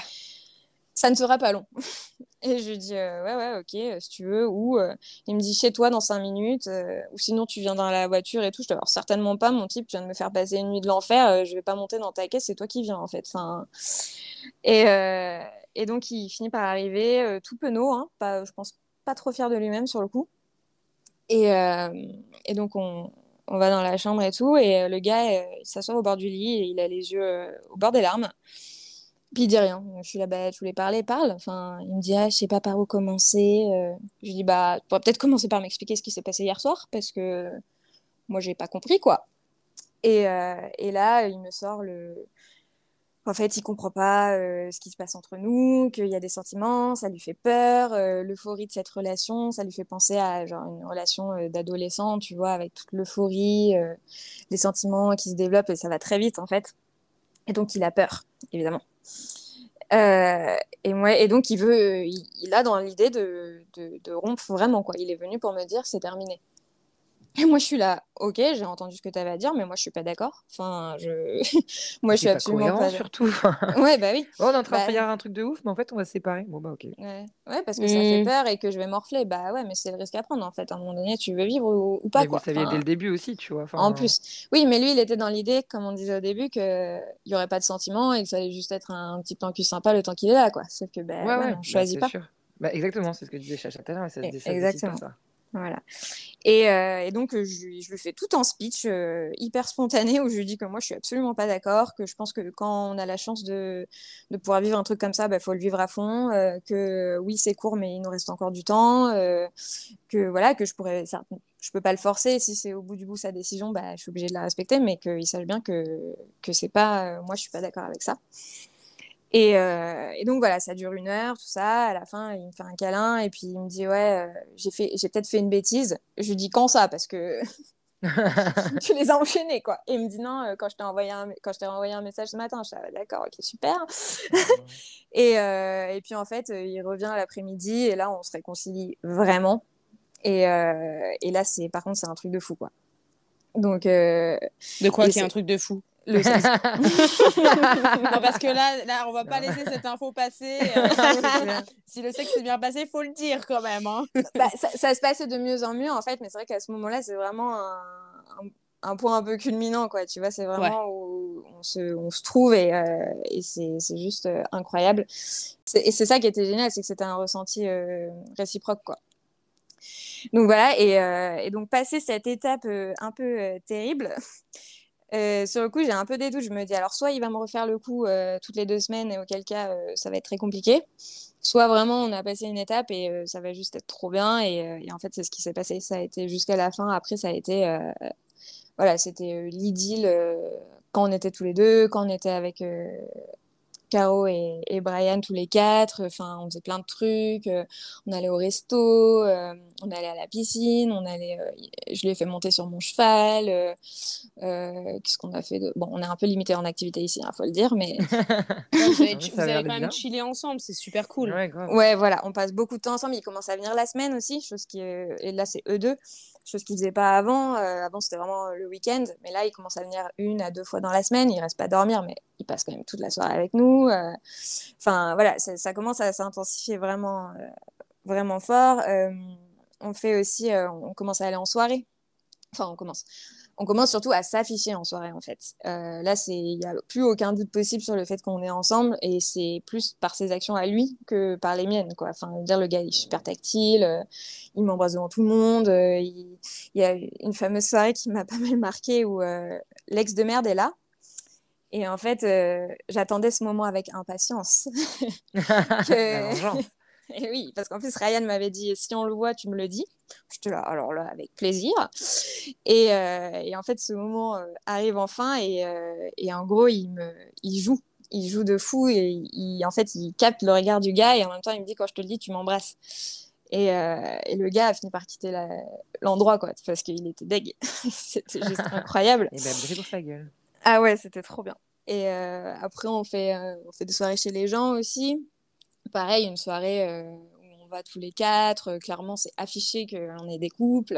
Ça ne sera pas long. Et je lui dis euh, Ouais, ouais, ok, si tu veux. Ou il me dit Chez toi dans 5 minutes. ou sinon, tu viens dans la voiture et tout. Je dis Alors, certainement pas, mon type, tu viens de me faire passer une nuit de l'enfer. je vais pas monter dans ta caisse, c'est toi qui viens, en fait. Enfin, et, et donc, il finit par arriver tout penaud, hein, pas, je pense pas trop fier de lui-même sur le coup. Et, euh, et donc, on, on va dans la chambre et tout. Et euh, le gars, euh, il s'assoit au bord du lit et il a les yeux au bord des larmes. Puis il dit rien. Je suis là, bah, tu voulais parler, parle. Enfin, il me dit, ah, je sais pas par où commencer. Je lui dis, bah, tu pourrais peut-être commencer par m'expliquer ce qui s'est passé hier soir parce que moi, j'ai pas compris, quoi. Et, et là, il me sort le. En fait, il comprend pas ce qui se passe entre nous, qu'il y a des sentiments, ça lui fait peur, l'euphorie de cette relation, ça lui fait penser à genre une relation d'adolescent, tu vois, avec toute l'euphorie, les sentiments qui se développent et ça va très vite en fait. Et donc il a peur, évidemment. Et, et donc il veut, il, il a dans l'idée de, de, de rompre vraiment quoi. Il est venu pour me dire c'est terminé. Et moi, je suis là, ok, j'ai entendu ce que tu avais à dire, mais moi, je suis pas d'accord. Enfin, je... moi, je suis pas absolument cohérent, pas. surtout. Ouais, bah oui. Oh, on est en train Bah de faire un truc de ouf, mais en fait, on va se séparer. Bon, bah, ok. Ouais, ouais parce que ça fait Mm. peur et que je vais morfler. Bah ouais, mais c'est le risque à prendre en fait. À un moment donné, tu veux vivre ou, ou pas mais quoi. vous saviez Enfin, dès le début aussi, tu vois. Enfin, En plus, oui, mais lui, il était dans l'idée, comme on disait au début, qu'il n'y aurait pas de sentiments et que ça allait juste être un, petit plan cul sympa le temps qu'il est là, quoi. Sauf que, ben, Ouais, ouais, ouais, on bah, choisit c'est pas. sûr. Bah, exactement, c'est ce que disait Chacha tout à l'heure. Décide exactement. pas, ça. Voilà. Et, euh, donc, euh, je, je lui fais tout un speech euh, hyper spontané où je lui dis que moi, je suis absolument pas d'accord, que je pense que quand on a la chance de, de pouvoir vivre un truc comme ça, il faut le vivre à fond, que oui, c'est court, mais il nous reste encore du temps, que voilà, que je pourrais, je peux pas le forcer, si c'est au bout du bout sa décision, bah, je suis obligée de la respecter, mais qu'il sache bien que, que c'est pas, moi, je suis pas d'accord avec ça. Et, euh, et donc voilà, ça dure une heure, tout ça. À la fin, il me fait un câlin et puis il me dit ouais, euh, j'ai fait, j'ai peut-être fait une bêtise. Je lui dis quand ça? Parce que tu les as enchaînés quoi. Et il me dit non, euh, quand je t'ai envoyé un, quand je t'ai envoyé un message ce matin. Je suis ah, d'accord, ok super. Et, euh, et puis en fait, il revient l'après-midi et là, on se réconcilie vraiment. Et, euh, et là, c'est par contre, c'est un truc de fou quoi. Donc euh, De quoi c'est- un truc de fou? Le sexe. Non, parce que là, là on va pas laisser cette info passer. euh, si le sexe s'est bien passé, il faut le dire quand même. hein. Bah, ça, ça se passait de mieux en mieux en fait, mais c'est vrai qu'à ce moment-là, c'est vraiment un, un- un point un peu culminant, quoi. Tu vois, c'est vraiment où on se, on se trouve et, euh, et c'est juste euh, incroyable. Et c'est ça qui était génial, c'est que c'était un ressenti euh, réciproque, quoi. Donc voilà, et, euh, et donc passer cette étape euh, un peu euh, terrible, euh, sur le coup, j'ai un peu des doutes. Je me dis, alors soit il va me refaire le coup euh, toutes les deux semaines, et auquel cas euh, ça va être très compliqué, soit vraiment on a passé une étape et ça va juste être trop bien. Et, et en fait, c'est ce qui s'est passé. Ça a été jusqu'à la fin. Après, ça a été, voilà, c'était l'idylle quand on était tous les deux, quand on était avec Caro et, et Brian tous les quatre. Enfin, on faisait plein de trucs. euh, on allait au resto, euh, on allait à la piscine, on allait, euh, je lui ai fait monter sur mon cheval. euh, euh, Qu'est-ce qu'on a fait de... Bon, on est un peu limité en activité ici, il faut le dire, mais vous avez, Ah vous avez quand même bien. chillé ensemble, c'est super cool. Ouais, voilà, on passe beaucoup de temps ensemble. Ils commencent à venir la semaine aussi, chose qui est... Et là, c'est eux deux. Chose qu'il faisait pas avant. avant, c'était vraiment le week-end, mais là, il commence à venir une à deux fois dans la semaine. Il reste pas dormir, mais il passe quand même toute la soirée avec nous. Enfin, voilà, ça, commence à s'intensifier vraiment, vraiment fort. on fait aussi, on commence à aller en soirée. Enfin, on commence on commence surtout à s'afficher en soirée en fait. Euh, là, il n'y a plus aucun doute possible sur le fait qu'on est ensemble et c'est plus par ses actions à lui que par les miennes. Quoi. Enfin, dire le gars il est super tactile, euh, il m'embrasse devant tout le monde. Euh, il... y a une fameuse soirée qui m'a pas mal marqué où l'ex de merde est là. Et en fait, j'attendais ce moment avec impatience. que... Et oui, parce qu'en plus, Ryan m'avait dit si on le voit, tu me le dis. J'étais là, alors là, avec plaisir. Et, euh, et en fait, ce moment euh, arrive enfin et, euh, et, en gros, il, me, il joue. Il joue de fou et il, en fait, il capte le regard du gars et en même temps, il me dit quand je te le dis, tu m'embrasses. Et, et, le gars a fini par quitter l'endroit, quoi, parce qu'il était deg. c'était juste incroyable. Et ben, brille pour sa gueule. Ah ouais, c'était trop bien. Et après, on fait, on fait des soirées chez les gens aussi pareil, une soirée euh, où on va tous les quatre. Euh, clairement, c'est affiché qu'on est des couples.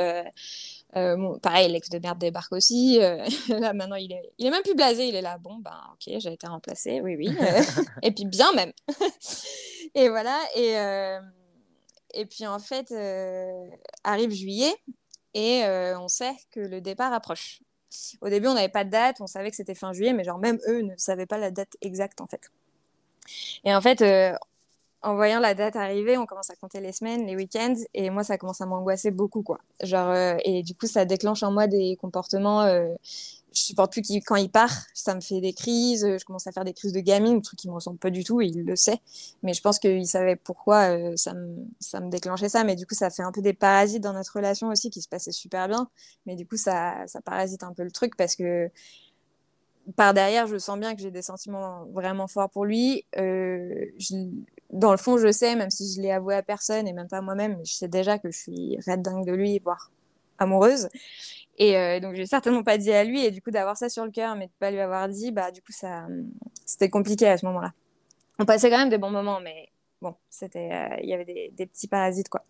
Euh, pareil, l'ex de merde débarque aussi. là, maintenant, il est, il est même plus blasé. Il est là, bon, ben, ok, j'ai été remplacé, oui, oui. et puis, bien même. et voilà. Et, et puis, en fait, arrive juillet et on sait que le départ approche. Au début, on n'avait pas de date. On savait que c'était fin juillet, mais genre, même eux ne savaient pas la date exacte, en fait. Et en fait, en voyant la date arriver, on commence à compter les semaines, les week-ends, et moi, ça commence à m'angoisser beaucoup, quoi. Genre, euh, et du coup, ça déclenche en moi des comportements. Euh, je supporte plus quand il part, ça me fait des crises. Je commence à faire des crises de gamine, un truc qui me ressemble pas du tout, et il le sait. Mais je pense qu'il savait pourquoi euh, ça, me, déclenchait ça. Mais du coup, ça fait un peu des parasites dans notre relation aussi, qui se passait super bien. Mais du coup, ça, ça parasite un peu le truc parce que par derrière, je sens bien que j'ai des sentiments vraiment forts pour lui. Euh, dans le fond, je sais, même si je l'ai avoué à personne et même pas moi-même, je sais déjà que je suis red dingue de lui, voire amoureuse. Et euh, donc, je n'ai certainement pas dit à lui. Et du coup, d'avoir ça sur le cœur, mais de pas lui avoir dit, bah, du coup, ça, c'était compliqué à ce moment-là. On passait quand même des bons moments, mais bon, c'était, euh, il y avait des, petits parasites, quoi.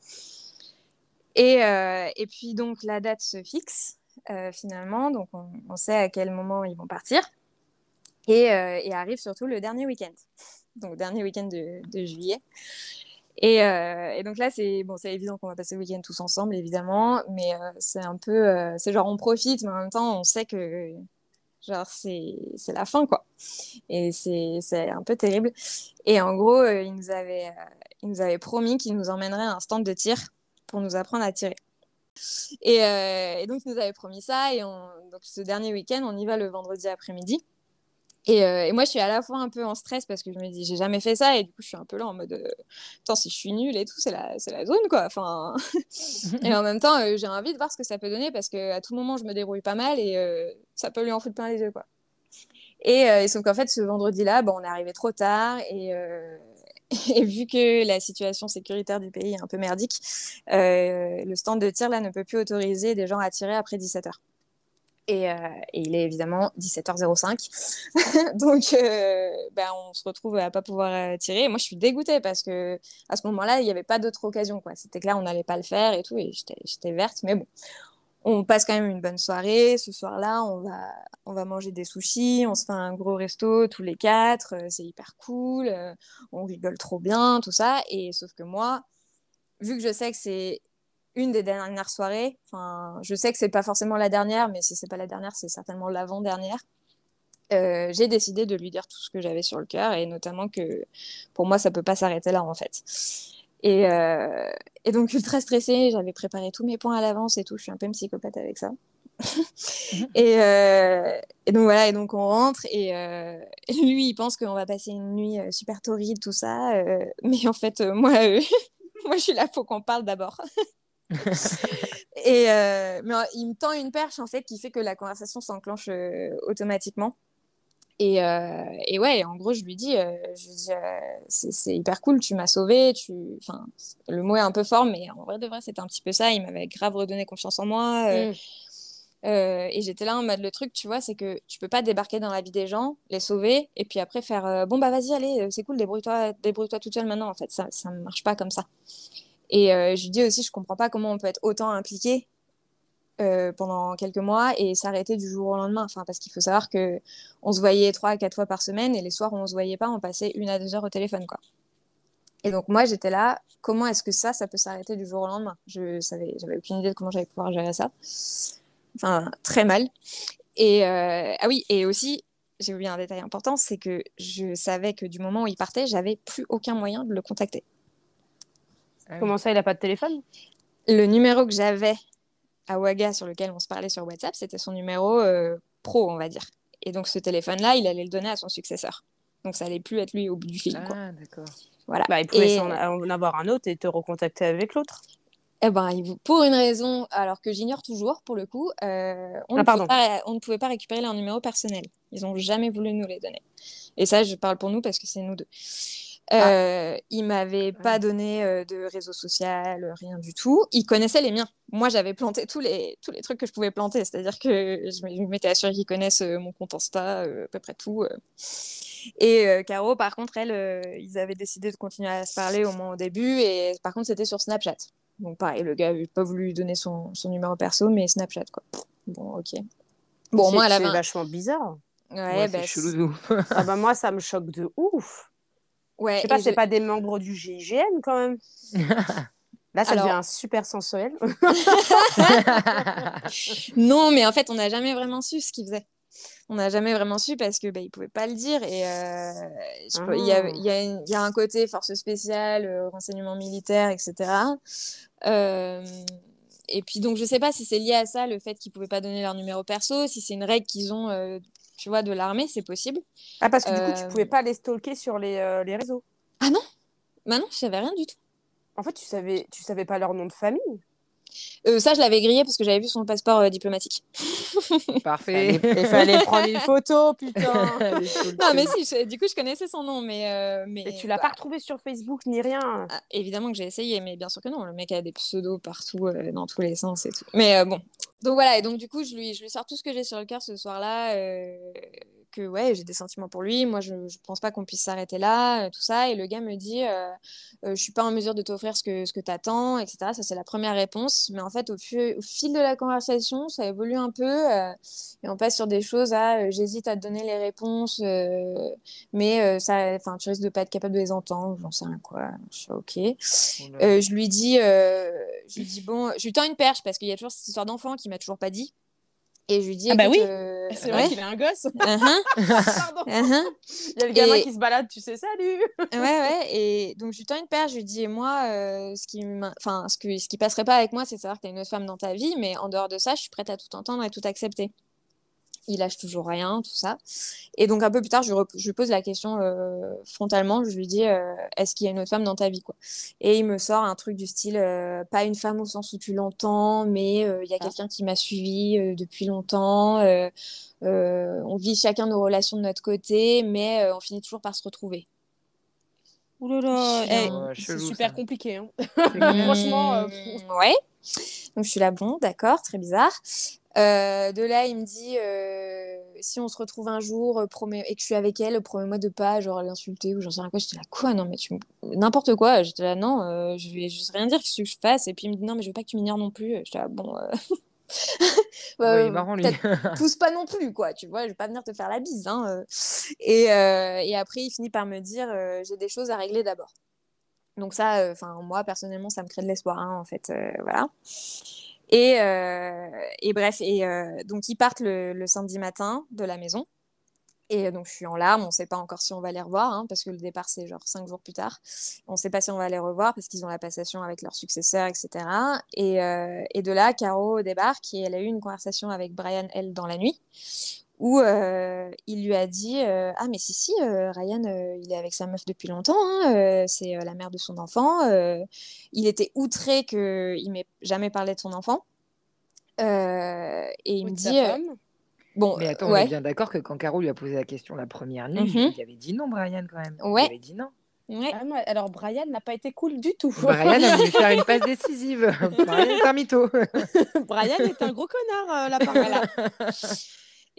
Et, et puis, donc, la date se fixe. Euh, finalement. Donc, on, sait à quel moment ils vont partir. Et, euh, arrive surtout le dernier week-end. Donc, dernier week-end de, juillet. Euh, et, donc là, c'est bon, c'est évident qu'on va passer le week-end tous ensemble, évidemment. Mais c'est un peu. c'est genre, on profite, mais en même temps, on sait que. Genre, c'est, la fin, quoi. Et c'est, un peu terrible. Et en gros, il, nous avait, il nous avait promis qu'il nous emmènerait à un stand de tir pour nous apprendre à tirer. Euh, et, donc, il nous avait promis ça. Et donc, ce dernier week-end, on y va le vendredi après-midi. Euh, et, moi, je suis à la fois un peu en stress parce que je me dis, j'ai jamais fait ça. Et du coup, je suis un peu là en mode, euh, attends, si je suis nulle et tout, c'est la, la zone, quoi. Enfin... et en même temps, j'ai envie de voir ce que ça peut donner parce qu'à tout moment, je me débrouille pas mal et ça peut lui en foutre plein les yeux, quoi. Et, sauf qu'en fait, ce vendredi-là, bon, on est arrivé trop tard et, et vu que la situation sécuritaire du pays est un peu merdique, euh, le stand de tir là ne peut plus autoriser des gens à tirer après 17h. Et, euh, et, il est évidemment 17h05. Donc, euh, ben, on se retrouve à pas pouvoir tirer. moi, je suis dégoûtée parce que à ce moment-là, il n'y avait pas d'autre occasion. C'était clair, on n'allait pas le faire et tout. Et j'étais verte. Mais bon, on passe quand même une bonne soirée. Ce soir-là, on va, on va manger des sushis, on se fait un gros resto tous les quatre, euh, c'est hyper cool, euh, on rigole trop bien, tout ça. Et sauf que moi, vu que je sais que c'est une des dernières soirées, enfin, je sais que c'est pas forcément la dernière, mais si c'est pas la dernière, c'est certainement l'avant-dernière. Euh, j'ai décidé de lui dire tout ce que j'avais sur le cœur et notamment que pour moi ça peut pas s'arrêter là en fait. Et, euh, et donc, ultra stressée, j'avais préparé tous mes points à l'avance et tout. Je suis un peu psychopathe avec ça. et, euh, et, donc voilà, et donc on rentre et euh, lui il pense qu'on va passer une nuit super torride, tout ça, euh, mais en fait moi, moi je suis là, faut qu'on parle d'abord. et mais il me tend une perche en fait qui fait que la conversation s'enclenche automatiquement. Et, euh, et, ouais, en gros, je lui dis, euh, je lui dis euh, c'est hyper cool, tu m'as sauvé. Tu... Enfin, le mot est un peu fort, mais en vrai de vrai, c'était un petit peu ça. Il m'avait grave redonné confiance en moi. Mm. et j'étais là en mode, le truc, tu vois, c'est que tu peux pas débarquer dans la vie des gens, les sauver, et puis après faire, bon, bah vas-y, allez, c'est cool, débrouille-toi débrouille -toi toute seule maintenant, en fait. Ça, ça ne marche pas comme ça. Et je lui dis aussi, je comprends pas comment on peut être autant impliqué euh, pendant quelques mois et s'arrêter du jour au lendemain. Enfin, parce qu'il faut savoir que on se voyait trois à quatre fois par semaine et les soirs où on se voyait pas, on passait une à deux heures au téléphone. Et donc moi, j'étais là. Comment est-ce que ça, ça peut s'arrêter du jour au lendemain? Je savais, j'avais aucune idée de comment j'allais pouvoir gérer ça. Enfin, très mal. Et euh, ah oui, et aussi, j'ai oublié un détail important, c'est que je savais que du moment où il partait, j'avais plus aucun moyen de le contacter. Comment ça, il a pas de téléphone? Le numéro que j'avais à Ouaga sur lequel on se parlait sur WhatsApp, c'était son numéro euh, pro, on va dire. Et donc ce téléphone-là, il allait le donner à son successeur. Donc ça allait plus être lui au bout du fil. Ah, d'accord. Voilà. bah, Il pouvait en, en avoir un autre et te recontacter avec l'autre. Eh ben, pour une raison, alors que j'ignore toujours pour le coup, euh, on, Ah, ne pardon. pouvait pas, on ne pouvait pas récupérer leur numéro personnel. Ils n'ont jamais voulu nous les donner. Et ça, je parle pour nous parce que c'est nous deux. Euh, Ils m'avaient pas donné euh, de réseau social, rien du tout. Ils connaissaient les miens. Moi, j'avais planté tous les, tous les trucs que je pouvais planter. C'est-à-dire que je m'étais assurée qu'ils connaissent euh, mon compte Insta, euh, à peu près tout. euh. Et euh, Caro, par contre, elle, euh, ils avaient décidé de continuer à se parler au moins au début. Et par contre, c'était sur Snapchat. Donc pareil, le gars n'avait pas voulu lui donner son, son numéro perso, mais Snapchat, quoi. Bon, ok. Bon, C'est- moi, à la C'est vachement bizarre. Ouais, Ouais, bah, c'est chelou de ouf. ah bah moi, ça me choque de ouf. Ouais, Je sais pas, c'est je- pas des membres du GIGN quand même. Là, ça Alors- devient super sensuel. Non, mais en fait, on n'a jamais vraiment su ce qu'il faisait. On n'a jamais vraiment su parce que bah, il pouvait pas le dire et euh, il y, a, il y a une- il y a un côté force spéciale, euh, renseignement militaire, etc. Euh, et puis donc je sais pas si c'est lié à ça le fait qu'ils pouvaient pas donner leur numéro perso, si c'est une règle qu'ils ont, tu vois, de l'armée, c'est possible. Ah, parce que du coup, tu Euh, pouvais pas les stalker sur les, euh, les réseaux. Bah non, je savais rien du tout. En fait, tu savais, tu savais pas leur nom de famille. Euh, ça, je l'avais grillé parce que j'avais vu son passeport euh, diplomatique. Parfait. Il fallait prendre une photo, putain. Non, mais si, je- du coup, je connaissais son nom, mais. euh, mais Et tu l'as bah, pas retrouvé sur Facebook ni rien. ah, évidemment que j'ai essayé, mais bien sûr que non. Le mec a des pseudos partout, euh, dans tous les sens et tout. Mais euh, bon. Donc voilà, et donc du coup, je lui, je lui sors tout ce que j'ai sur le cœur ce soir-là. euh, que ouais, j'ai des sentiments pour lui. Moi, je, je pense pas qu'on puisse s'arrêter là, euh, tout ça. Et le gars me dit euh, euh, Je suis pas en mesure de t'offrir ce que, ce que t'attends, etc. Ça, c'est la première réponse. Mais en fait, au, fu- au fil de la conversation, ça évolue un peu. et on passe sur des choses à j'hésite à te donner les réponses, mais ça, tu risques de pas être capable de les entendre, j'en sais rien quoi. Je suis ok. Je lui dis, je lui dis bon, je lui tends une perche parce qu'il y a toujours cette histoire d'enfant qui m'a toujours pas dit. Et je lui dis, Ah bah oui. euh, C'est ouais, vrai qu'il a un gosse. uh-huh, Pardon. uh-huh. Il y a le gamin Et- qui se balade, tu sais, salut. ouais, ouais. Et donc je lui tends une perche, je lui dis, moi, euh, ce qui, enfin, ce que, ce qui passerait pas avec moi, c'est de savoir que t'as une autre femme dans ta vie, mais en dehors de ça, je suis prête à tout entendre et tout accepter. Il lâche toujours rien, tout ça. Et donc un peu plus tard, je, lui rep- je lui pose la question euh, frontalement. Je lui dis euh, Est-ce qu'il y a une autre femme dans ta vie quoi? Et il me sort un truc du style euh, Pas une femme au sens où tu l'entends, mais euh, il y a Ah. quelqu'un qui m'a suivi euh, depuis longtemps. euh, euh, on vit chacun nos relations de notre côté, mais euh, on finit toujours par se retrouver. Ouh là là, eh, c'est chelou, super ça. compliqué. Hein. Mmh, Franchement, euh, ouais. Donc je suis là, bon, d'accord, très bizarre. Euh, de là, il me dit euh, si on se retrouve un jour euh, promets- et que je suis avec elle, promets-moi de pas genre l'insulter ou j'en sais rien quoi. J'étais là, quoi? Non, mais tu n'importe quoi. J'étais là, non, euh, je vais juste rien dire, qu'est-ce que je fasse? Et puis il me dit non, mais je veux pas que tu m'ignores non plus. J'étais là, bon. bah, est marrant, lui. pousse pas non plus, quoi. Tu vois, je vais pas venir te faire la bise. Hein, et, et après, il finit par me dire j'ai des choses à régler d'abord. Donc ça, enfin moi personnellement, ça me crée de l'espoir, hein, en fait, voilà. Et, euh, et bref, et euh, donc ils partent le, samedi matin de la maison. Et donc je suis en larmes, on ne sait pas encore si on va les revoir, hein, parce que le départ c'est genre cinq jours plus tard. On ne sait pas si on va les revoir parce qu'ils ont la passation avec leur successeur, etc. Et, euh, et de là, Caro débarque et elle a eu une conversation avec Brian, elle, dans la nuit, où euh, il lui a dit euh, Ah, mais si, si, euh, Ryan, euh, il est avec sa meuf depuis longtemps, hein, euh, c'est euh, la mère de son enfant. euh, il était outré qu'il m'ait jamais parlé de son enfant. Euh, et il Ou me dit euh. Bon, Mais attends, on est bien d'accord que quand Caro lui a posé la question la première nuit, Mhm. il avait dit non, Brian, quand même. Ouais. Il avait dit non. ouais. Ah, alors, Brian n'a pas été cool du tout. Brian a voulu faire une passe décisive. Brian est un mytho. Brian est un gros connard, euh, là, par là.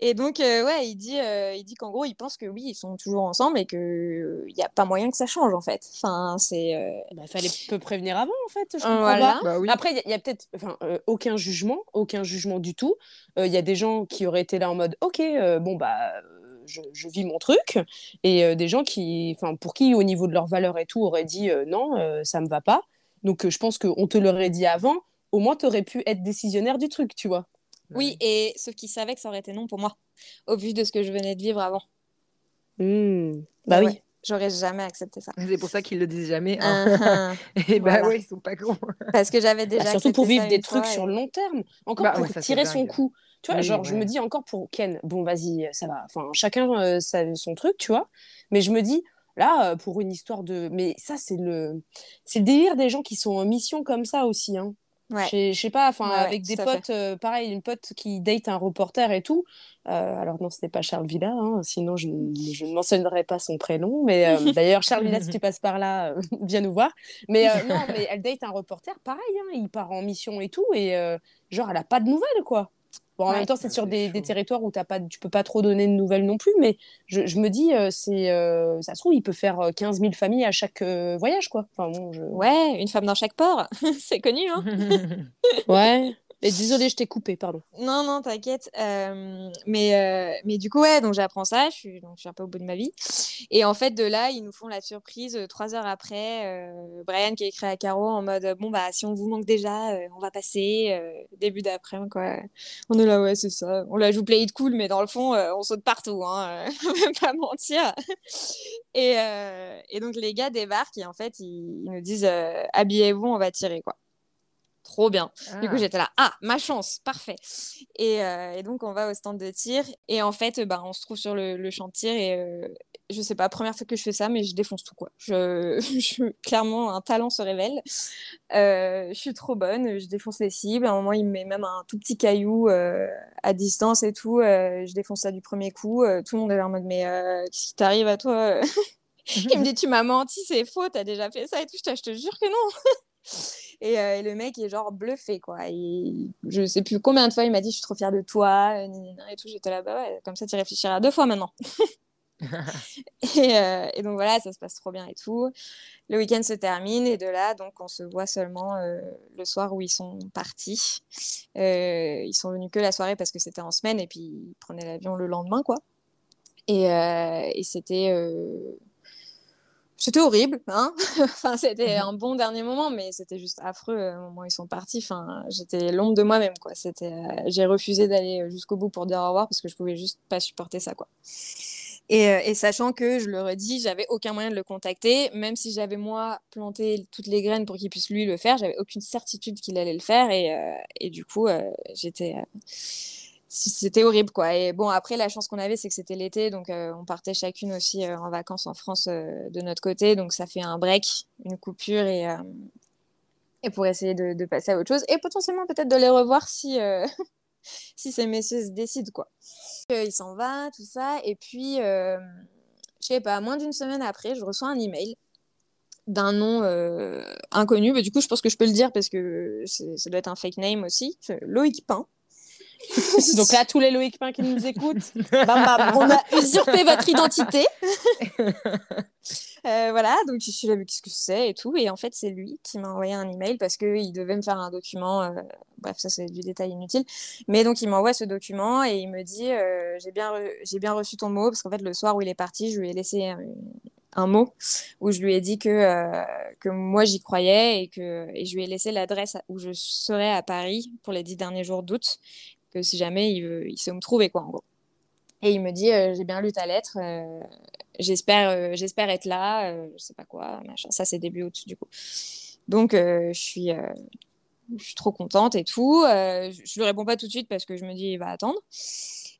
Et donc, euh, ouais, il dit, euh, il dit qu'en gros, il pense que oui, ils sont toujours ensemble et qu'il n'y a pas moyen que ça change, en fait. Enfin, c'est. Il bah, fallait peu prévenir avant, en fait. Je voilà. bah, oui. Après, il y a, peut-être enfin, aucun jugement, aucun jugement du tout. Il y a des gens qui auraient été là en mode, OK, bon, bah. Je, je, vis mon truc et des gens qui enfin pour qui au niveau de leurs valeurs et tout auraient dit non ça me va pas donc je pense qu'on te l'aurait dit avant au moins tu aurais pu être décisionnaire du truc tu vois oui, et sauf qu'il savait que ça aurait été non pour moi, au vu de ce que je venais de vivre avant. Mmh. Bah oui. J'aurais jamais accepté ça. C'est pour ça qu'ils le disent jamais. Hein. Uh-huh. et bah oui, ils sont pas cons. Parce que j'avais déjà. Bah, surtout pour vivre des trucs sur le long terme. Encore bah, pour tirer son coup. Tu vois, genre, je me dis encore pour Ken, bon, vas-y, ça va. Enfin, chacun euh, son truc, tu vois. Mais je me dis, là, euh, pour une histoire de. Mais ça, c'est le, c'est le délire des gens qui sont en mission comme ça aussi. Hein. Je sais pas, enfin, avec des potes, euh, pareil, une pote qui date un reporter et tout. Euh, alors, non, ce n'est pas Charles Villa, hein, sinon je, je, ne mentionnerai pas son prénom. Mais euh, d'ailleurs, Charles Villa, si tu passes par là, viens nous voir. Mais non, mais elle date un reporter, pareil, hein, il part en mission et tout, et genre, elle a pas de nouvelles, quoi. Bon, en même temps, c'est sur des, des, territoires où as pas, tu peux pas trop donner de nouvelles non plus, mais je, je me dis, euh, c'est, euh, ça se trouve, il peut faire 15 euh, 000 familles à chaque voyage, quoi. Enfin, bon, je... Ouais, une femme dans chaque port, c'est connu, hein Ouais. Et désolée, je t'ai coupé, pardon. Non, non, t'inquiète. Euh, mais, euh, mais du coup, ouais, donc j'apprends ça, je suis, donc, un peu au bout de ma vie. Et en fait, de là, ils nous font la surprise euh, trois heures après. Brian qui a écrit à Caro en mode Bon, bah, si on vous manque déjà, on va passer. début d'après, quoi. On est là, ouais, c'est ça. On la joue play it cool, mais dans le fond, on saute partout, hein. pas mentir. Et, donc, les gars débarquent et en fait, ils nous disent Habillez-vous, on va tirer, quoi trop bien. Du coup, ah. j'étais là, ah, ma chance, parfait. Euh, et, donc, on va au stand de tir. Et en fait, bah, on se trouve sur le, champ de tir. Et euh, je sais pas, première fois que je fais ça, mais je défonce tout, quoi. Je, clairement, un talent se révèle. Euh, je suis trop bonne, je défonce les cibles. À un moment, il me met même un tout petit caillou à distance et tout. je défonce ça du premier coup. tout le monde est en mode, mais qu'est-ce qui t'arrive à toi? Il me dit, tu m'as menti, c'est faux, t'as déjà fait ça et tout. Je te jure que non. Euh, et, le mec est genre bluffé, quoi. Et je sais plus combien de fois il m'a dit Je suis trop fière de toi, euh, et tout. J'étais là, bah ouais, comme ça tu réfléchiras deux fois maintenant. Euh, et, donc voilà, ça se passe trop bien et tout. Le week-end se termine et de là, donc on se voit seulement le soir où ils sont partis. ils sont venus que la soirée parce que c'était en semaine et puis ils prenaient l'avion le lendemain, quoi. Et, et c'était c'était horrible, hein enfin, c'était mhm. un bon dernier moment, mais c'était juste affreux euh, au moment où ils sont partis. Enfin, j'étais l'ombre de moi-même, quoi. C'était, euh, j'ai refusé d'aller euh, jusqu'au bout pour dire au revoir parce que je pouvais juste pas supporter ça, quoi. Et, et sachant que, je le redis, j'avais aucun moyen de le contacter, même si j'avais moi planté toutes les graines pour qu'il puisse lui le faire, j'avais aucune certitude qu'il allait le faire, et, et du coup, j'étais c'était horrible quoi. Et bon après la chance qu'on avait c'est que c'était l'été donc euh, on partait chacune aussi euh, en vacances en France euh, de notre côté. Donc ça fait un break, une coupure et et pour essayer de, passer à autre chose. Et potentiellement peut-être de les revoir si si ces messieurs se décident quoi. il s'en va tout ça. Et puis je sais pas moins d'une semaine après je reçois un email d'un nom inconnu. Mais du coup je pense que je peux le dire parce que ça doit être un fake name aussi. Loïc Pain Donc là, tous les Loïc Pain qui nous écoutent, on a usurpé votre identité. Euh, voilà, donc je suis là, qu'est-ce que c'est et tout. Et en fait, c'est lui qui m'a envoyé un email parce qu'il devait me faire un document. Euh, bref, ça, c'est du détail inutile. Mais donc, il m'envoie ce document et il me dit euh, J'ai bien, j'ai bien reçu ton mot parce qu'en fait, le soir où il est parti, je lui ai laissé un mot où je lui ai dit que, que moi j'y croyais et que et je lui ai laissé l'adresse où je serais à Paris pour les dix derniers jours d'août que si jamais il, il sait où me trouver, quoi, en gros. Et il me dit, euh, j'ai bien lu ta lettre, euh, j'espère, euh, j'espère être là, je sais pas quoi, machin. Ça, c'est début août, du coup. Donc, je suis, je suis trop contente et tout. je lui réponds pas tout de suite parce que je me dis, il va attendre.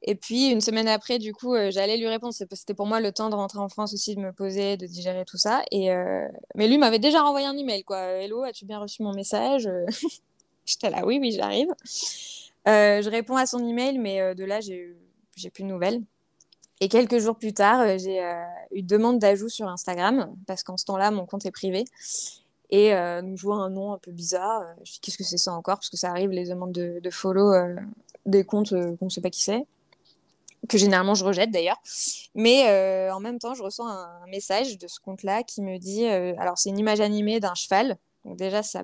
Et puis, une semaine après, du coup, j'allais lui répondre. C'était pour moi le temps de rentrer en France aussi, de me poser, de digérer tout ça. Et, Mais lui m'avait déjà renvoyé un email, quoi. Hello, as-tu bien reçu mon message? J'étais là, oui, oui, j'arrive. Euh, je réponds à son email, mais euh, de là, j'ai plus de nouvelles. Et quelques jours plus tard, euh, j'ai eu demande d'ajout sur Instagram, parce qu'en ce temps-là, mon compte est privé. Et nous je vois un nom un peu bizarre. Je dis, qu'est-ce que c'est ça encore? Parce que ça arrive, les demandes de, follow des comptes qu'on ne sait pas qui c'est. que généralement je rejette d'ailleurs. Mais euh, en même temps, je reçois un, message de ce compte-là qui me dit, euh, alors c'est une image animée d'un cheval, donc déjà ça,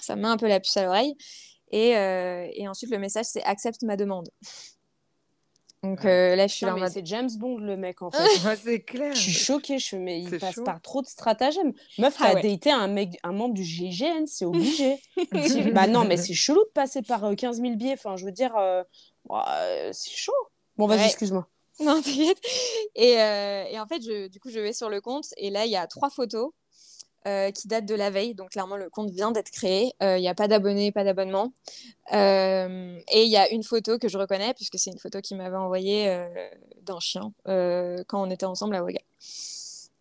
ça me met un peu la puce à l'oreille. Et, euh, et, ensuite le message c'est accepte ma demande. Donc là, je suis là en mode. C'est James Bond le mec en fait. c'est clair. Je suis choquée, je mais il passe par trop de stratagèmes. Meuf, t'as ah daté un mec, un membre du GIGN, c'est obligé. bah non, mais c'est chelou de passer par 15 000 billets. Enfin, je veux dire, c'est chaud. Bon, vas-y, excuse-moi. Non, t'inquiète. Et, euh, et, en fait, je, du coup, je vais sur le compte et là, il y a trois photos euh, qui datent de la veille. Donc, clairement, le compte vient d'être créé. Euh, il n'y a pas d'abonnés, pas d'abonnement. et il y a une photo que je reconnais puisque c'est une photo qu'il m'avait envoyée d'un chien quand on était ensemble à Ouaga.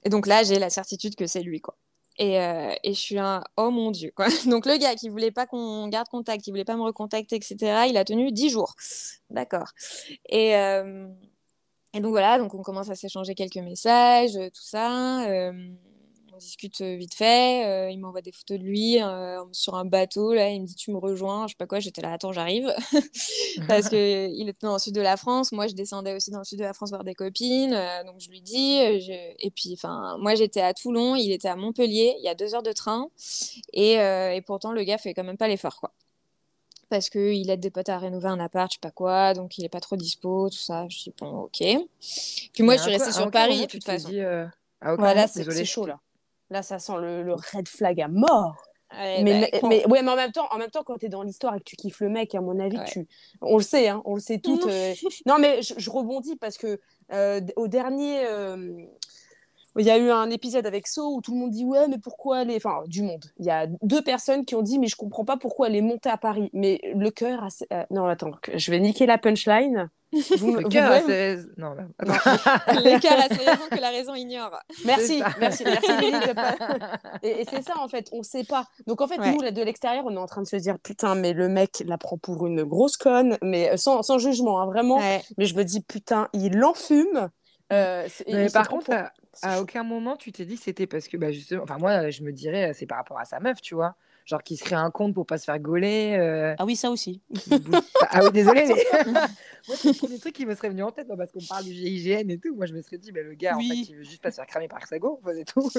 Et donc là, j'ai la certitude que c'est lui, quoi. Et, et, je suis un oh mon dieu quoi. Donc le gars qui voulait pas qu'on garde contact, qui voulait pas me recontacter, etc. Il a tenu 10 jours. D'accord. Et, et donc voilà, donc on commence à s'échanger quelques messages, tout ça discute euh, vite fait. Euh, il m'envoie des photos de lui euh, sur un bateau. Là, il me dit Tu me rejoins. Je sais pas quoi. J'étais là Attends, j'arrive. Parce qu'il était dans le sud de la France. Moi, je descendais aussi dans le sud de la France voir des copines. donc, je lui dis. Et puis, enfin, moi, j'étais à Toulon. Il était à Montpellier. Il y a deux heures de train. Et, et pourtant, le gars fait quand même pas l'effort, quoi parce qu'il aide des potes à rénover un appart, je sais pas quoi, donc il est pas trop dispo, tout ça. Je dis bon, ok. Puis moi, je suis restée sur Paris, de toute façon. voilà, c'est chaud là. Là, ça sent le, red flag à mort. mais, bah, mais, ouais, mais en même temps, en même temps, quand tu es dans l'histoire et que tu kiffes le mec, à mon avis, tu, on le sait, hein, on le sait toutes. Euh. non, mais je, rebondis parce que euh, au dernier, euh, il y a eu un épisode avec So où tout le monde dit ouais, mais pourquoi elle est, enfin, du monde. Il y a deux personnes qui ont dit mais je comprends pas pourquoi elle est montée à Paris. Mais le cœur, non, attends, je vais niquer la punchline. Vous, le cœur a ses. Non, non. le cœur a ses raisons que la raison ignore. Merci, merci, merci Et, et c'est ça en fait, on sait pas. Donc en fait, nous de l'extérieur, on est en train de se dire putain, mais le mec la prend pour une grosse conne, mais euh, sans, sans jugement, hein, vraiment. Mais je me dis putain, il l'enfume. Euh, mais par contre, à, aucun moment tu t'es dit c'était parce que bah justement, enfin moi je me dirais c'est par rapport à sa meuf, tu vois genre qui se crée un compte pour pas se faire gauler. Euh, ah oui, ça aussi. ah oui, désolé. moi, c'est le premier truc qui me serait venu en tête parce qu'on parle du GIGN et tout. Moi, je me serais dit, mais le gars, en fait, il veut juste pas se faire cramer par Sago, c'est tout.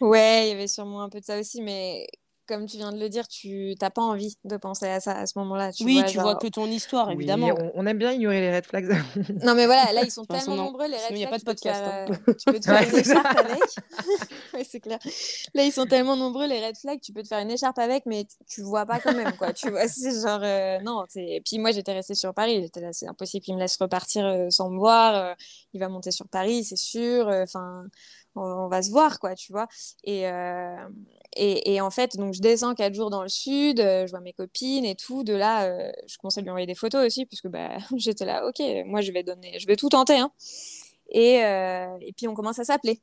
ouais, il y avait sûrement un peu de ça aussi, mais comme tu viens de le dire, tu n'as pas envie de penser à ça à ce moment-là. Oui, tu vois que ton histoire, évidemment. on, aime bien ignorer les red flags. non, mais voilà, là, ils sont tellement nombreux, les red flags. Il n'y a pas de podcast. Hein. Euh, tu peux te faire une écharpe avec. oui, c'est clair. Là, ils sont tellement nombreux, les red flags, tu peux te faire une écharpe avec, mais tu, ne vois pas quand même, quoi. tu vois, c'est genre, euh, non. Et puis moi, j'étais restée sur Paris. J'étais là, c'est impossible qu'il me laisse repartir euh, sans me voir. il va monter sur Paris, c'est sûr. Enfin on, va se voir, quoi, tu vois. Euh, et, et, en fait, donc je descends quatre jours dans le sud, euh, je vois mes copines et tout. De là, euh, je commence à lui envoyer des photos aussi, puisque bah, j'étais là, ok, moi je vais donner, je vais tout tenter. Hein. Et, et, puis on commence à s'appeler.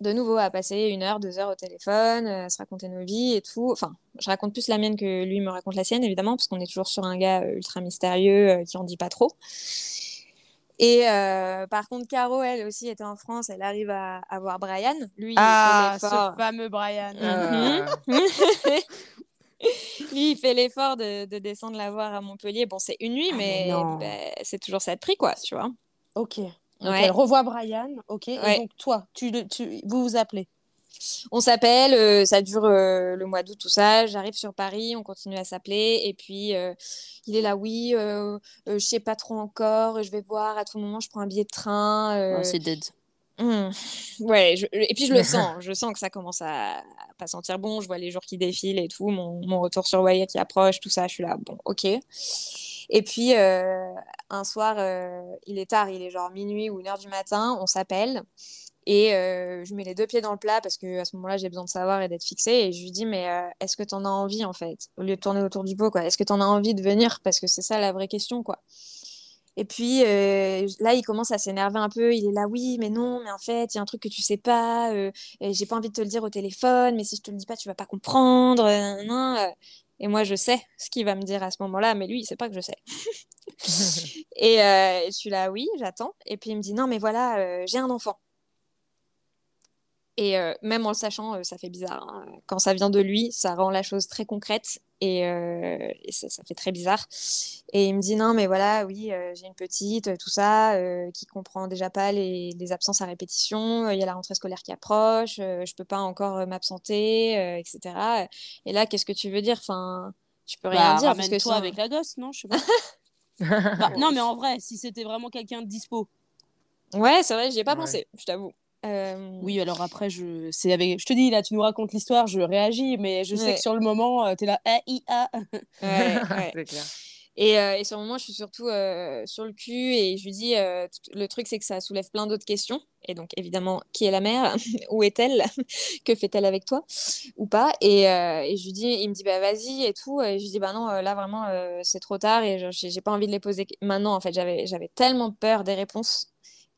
De nouveau, à passer une heure, deux heures au téléphone, à se raconter nos vies et tout. Enfin, je raconte plus la mienne que lui me raconte la sienne, évidemment, parce qu'on est toujours sur un gars ultra mystérieux qui en dit pas trop. Et euh, par contre, Caro, elle aussi était en France, elle arrive à, voir Brian. Lui, ah, ce fameux Brian. Lui, il fait l'effort de, descendre la voir à Montpellier. Bon, c'est une nuit, ah, mais, ben, c'est toujours ça de prix, quoi, tu vois. Ok. Elle revoit Brian, ok. Et donc, toi, tu, tu, vous vous appelez? On s'appelle, euh, ça dure euh, le mois d'août, tout ça. J'arrive sur Paris, on continue à s'appeler. Et puis, euh, il est là, oui, je sais pas trop encore, je vais voir, à tout moment, je prends un billet de train. Oh, c'est dead. Mmh. Ouais, et puis je le sens, je sens que ça commence à, pas sentir bon. Je vois les jours qui défilent et tout, mon, retour sur Wyatt qui approche, tout ça. Je suis là, bon, ok. Et puis un soir, il est tard, il est genre minuit ou une heure du matin, on s'appelle. Et euh, je mets les deux pieds dans le plat parce qu'à ce moment-là, j'ai besoin de savoir et d'être fixée. Et je lui dis, mais euh, est-ce que tu en as envie, en fait? Au lieu de tourner autour du pot, quoi. Est-ce que tu en as envie de venir? Parce que c'est ça la vraie question, quoi. Et puis euh, là, il commence à s'énerver un peu. Il est là, oui, mais non, mais en fait, il y a un truc que tu sais pas. et j'ai pas envie de te le dire au téléphone, mais si je te le dis pas, tu vas pas comprendre. Et moi, je sais ce qu'il va me dire à ce moment-là, mais lui, il sait pas que je sais. et je suis là, oui, j'attends. Et puis il me dit, non, mais voilà, j'ai un enfant. Et euh, même en le sachant, euh, ça fait bizarre. Hein. Quand ça vient de lui, ça rend la chose très concrète. et, ça, ça, fait très bizarre. Et il me dit non, mais voilà, oui, j'ai une petite, tout ça, qui comprend déjà pas les, les absences à répétition. Il y a la rentrée scolaire qui approche, je peux pas encore m'absenter, etc. Et là, qu'est-ce que tu veux dire? Enfin, tu peux rien bah, dire. Parce que toi avec la gosse, non Je sais pas. bah, non, mais en vrai, si c'était vraiment quelqu'un de dispo. Ouais, c'est vrai, j'y ai pas pensé, je t'avoue. Euh... Oui, alors après, je... C'est avec... je te dis, là, tu nous racontes l'histoire, je réagis, mais je sais que sur le moment, tu es là, ah, i, ah. Ouais, ouais. c'est clair. Et, euh, et, sur le moment, je suis surtout euh, sur le cul et je lui dis euh, le truc, c'est que ça soulève plein d'autres questions. Et donc, évidemment, qui est la mère? Où est-elle? Que fait-elle avec toi? Ou pas? Et, et, je lui dis, il me dit, bah vas-y et tout. Et je lui dis, bah non, là vraiment, c'est trop tard et j'ai pas envie de les poser maintenant. En fait, j'avais tellement peur des réponses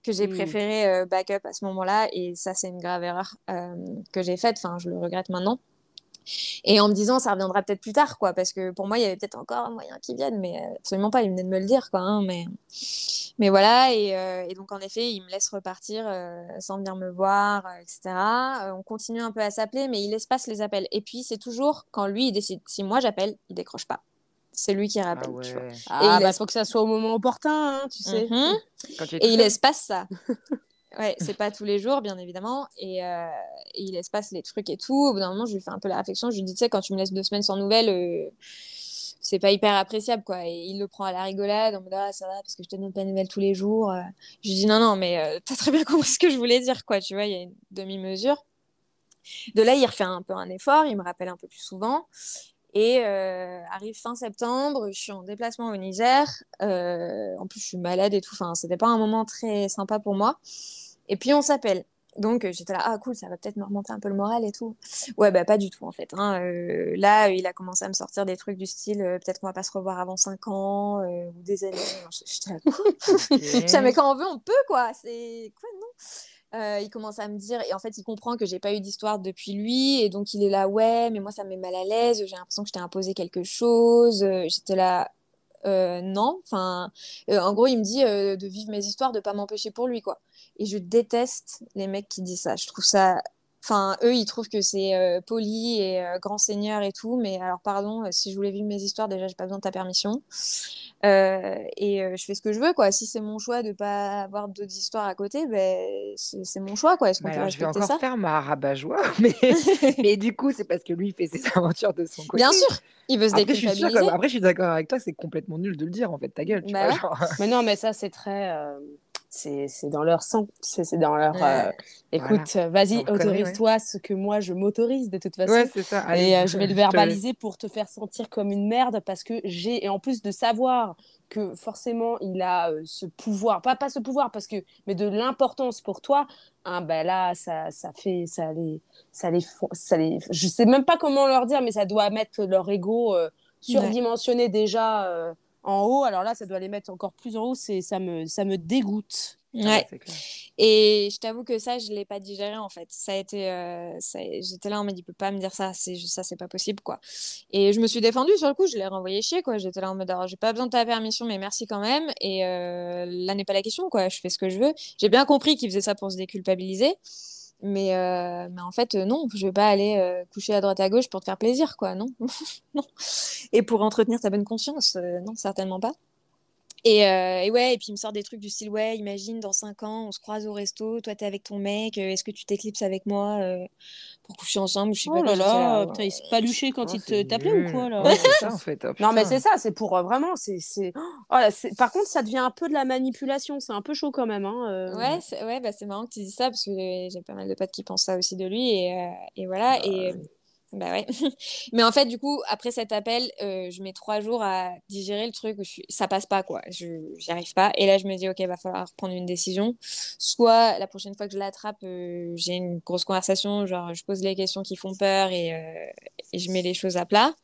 que j'ai mmh. préféré backup à ce moment-là. Et ça, c'est une grave erreur que j'ai faite. Enfin, je le regrette maintenant. Et en me disant ça reviendra peut-être plus tard quoi. Parce que pour moi il y avait peut-être encore un moyen qu'ils viennent mais euh, absolument pas. Il venait de me le dire quoi hein, mais mais voilà. Et, euh, et, donc en effet il me laisse repartir euh, sans venir me voir etc on continue un peu à s'appeler mais il espace les appels. Et puis c'est toujours quand lui il décide. Si moi j'appelle il décroche pas c'est lui qui rappelle. Ah, tu vois. ah il bah, faut que ça soit au moment opportun, hein, tu sais. Mhm. Et il espace ça. Ouais, c'est pas tous les jours, bien évidemment. Et, euh, il laisse passer les trucs et tout. Au bout d'un moment, je lui fais un peu la réflexion. Je lui dis, tu sais, quand tu me laisses deux semaines sans nouvelles, euh, c'est pas hyper appréciable, quoi. Et il le prend à la rigolade, en mode, ah, ça va, parce que je te donne pas de nouvelles tous les jours. Euh. Je lui dis, non, non, mais t'as très bien compris ce que je voulais dire, quoi. Tu vois, il y a une demi-mesure. De là, il refait un peu un effort, il me rappelle un peu plus souvent. Et arrive fin septembre, je suis en déplacement au Niger. en plus, je suis malade et tout. Enfin, c'était pas un moment très sympa pour moi. Et puis on s'appelle. Donc j'étais là, ah cool, ça va peut-être me remonter un peu le moral et tout. Ouais, bah pas du tout en fait. Hein. Euh, là, il a commencé à me sortir des trucs du style, euh, peut-être qu'on va pas se revoir avant 5 ans euh, ou des années. J'étais là, quoi mais quand on veut, on peut quoi. C'est quoi, non? Il commence à me dire, et en fait, il comprend que j'ai pas eu d'histoire depuis lui, et donc il est là, ouais, mais moi ça me met mal à l'aise, j'ai l'impression que je t'ai imposé quelque chose. J'étais là, non. Enfin, en gros, il me dit de vivre mes histoires, de pas m'empêcher pour lui, quoi. Et je déteste les mecs qui disent ça. Je trouve ça. Enfin, eux, ils trouvent que c'est euh, poli et euh, grand seigneur et tout. Mais alors, pardon, euh, si je voulais vivre mes histoires, déjà, j'ai pas besoin de ta permission. et je fais ce que je veux, quoi. Si c'est mon choix de pas avoir d'autres histoires à côté, ben, c'est mon choix, quoi. Est-ce qu'on bah peut respecter ça Je vais encore faire ma rabat-joie, mais... mais du coup, c'est parce que lui, il fait ses aventures de son côté. Bien sûr, il veut se déculpabiliser. Après, je suis d'accord avec toi, c'est complètement nul de le dire, en fait, ta gueule. Tu bah vois, Mais non, mais ça, c'est très c'est dans leur sang, c'est dans leur. Euh, écoute, vas-y, autorise-toi ce que moi je m'autorise de toute façon. Ouais, c'est ça. et euh, je vais le verbaliser pour te faire sentir comme une merde parce que j'ai et en plus de savoir que forcément il a euh, ce pouvoir, pas pas ce pouvoir parce que mais de l'importance pour toi. Hein, ben là, ça, ça fait, ça les, ça les, ça les, je sais même pas comment leur dire, mais ça doit mettre leur ego surdimensionné déjà en haut. Alors là, ça doit les mettre encore plus en haut. C'est ça me ça me dégoûte. Ouais. et je t'avoue que ça, je l'ai pas digéré en fait. Ça a été, euh, j'étais là, on m'a dit, peut pas me dire ça, c'est ça, c'est pas possible quoi. Et je me suis défendue sur le coup, je l'ai renvoyé chier quoi. J'étais là en mode, j'ai pas besoin de ta permission, mais merci quand même. Et euh, là n'est pas la question quoi. Je fais ce que je veux. J'ai bien compris qu'il faisait ça pour se déculpabiliser. Mais, euh, mais en fait, non, je vais pas aller coucher à droite à gauche pour te faire plaisir, quoi, non. non. Et pour entretenir ta bonne conscience, non, certainement pas. Euh, et, ouais, et puis il me sort des trucs du style ouais, imagine dans 5 ans, on se croise au resto, toi t'es avec ton mec, euh, est-ce que tu t'éclipses avec moi euh, pour coucher ensemble Je sais oh là là, putain, il s'est paluché quand oh, il t'appelait ou quoi là ça, en fait. Oh, non mais c'est ça, c'est pour vraiment, c'est, oh, par contre ça devient un peu de la manipulation, c'est un peu chaud quand même. Hein, ouais, c'est... ouais, bah, c'est marrant que tu dis ça parce que j'ai pas mal de potes qui pensent ça aussi de lui et, et voilà. Bah, et bah ouais. Mais en fait, du coup, après cet appel, euh, je mets trois jours à digérer le truc. Où je Ça passe pas, quoi. Je J'y arrive pas. Et là, je me dis, OK, va falloir prendre une décision. Soit la prochaine fois que je l'attrape, euh, j'ai une grosse conversation, genre je pose les questions qui font peur et, euh, et, je mets les choses à plat.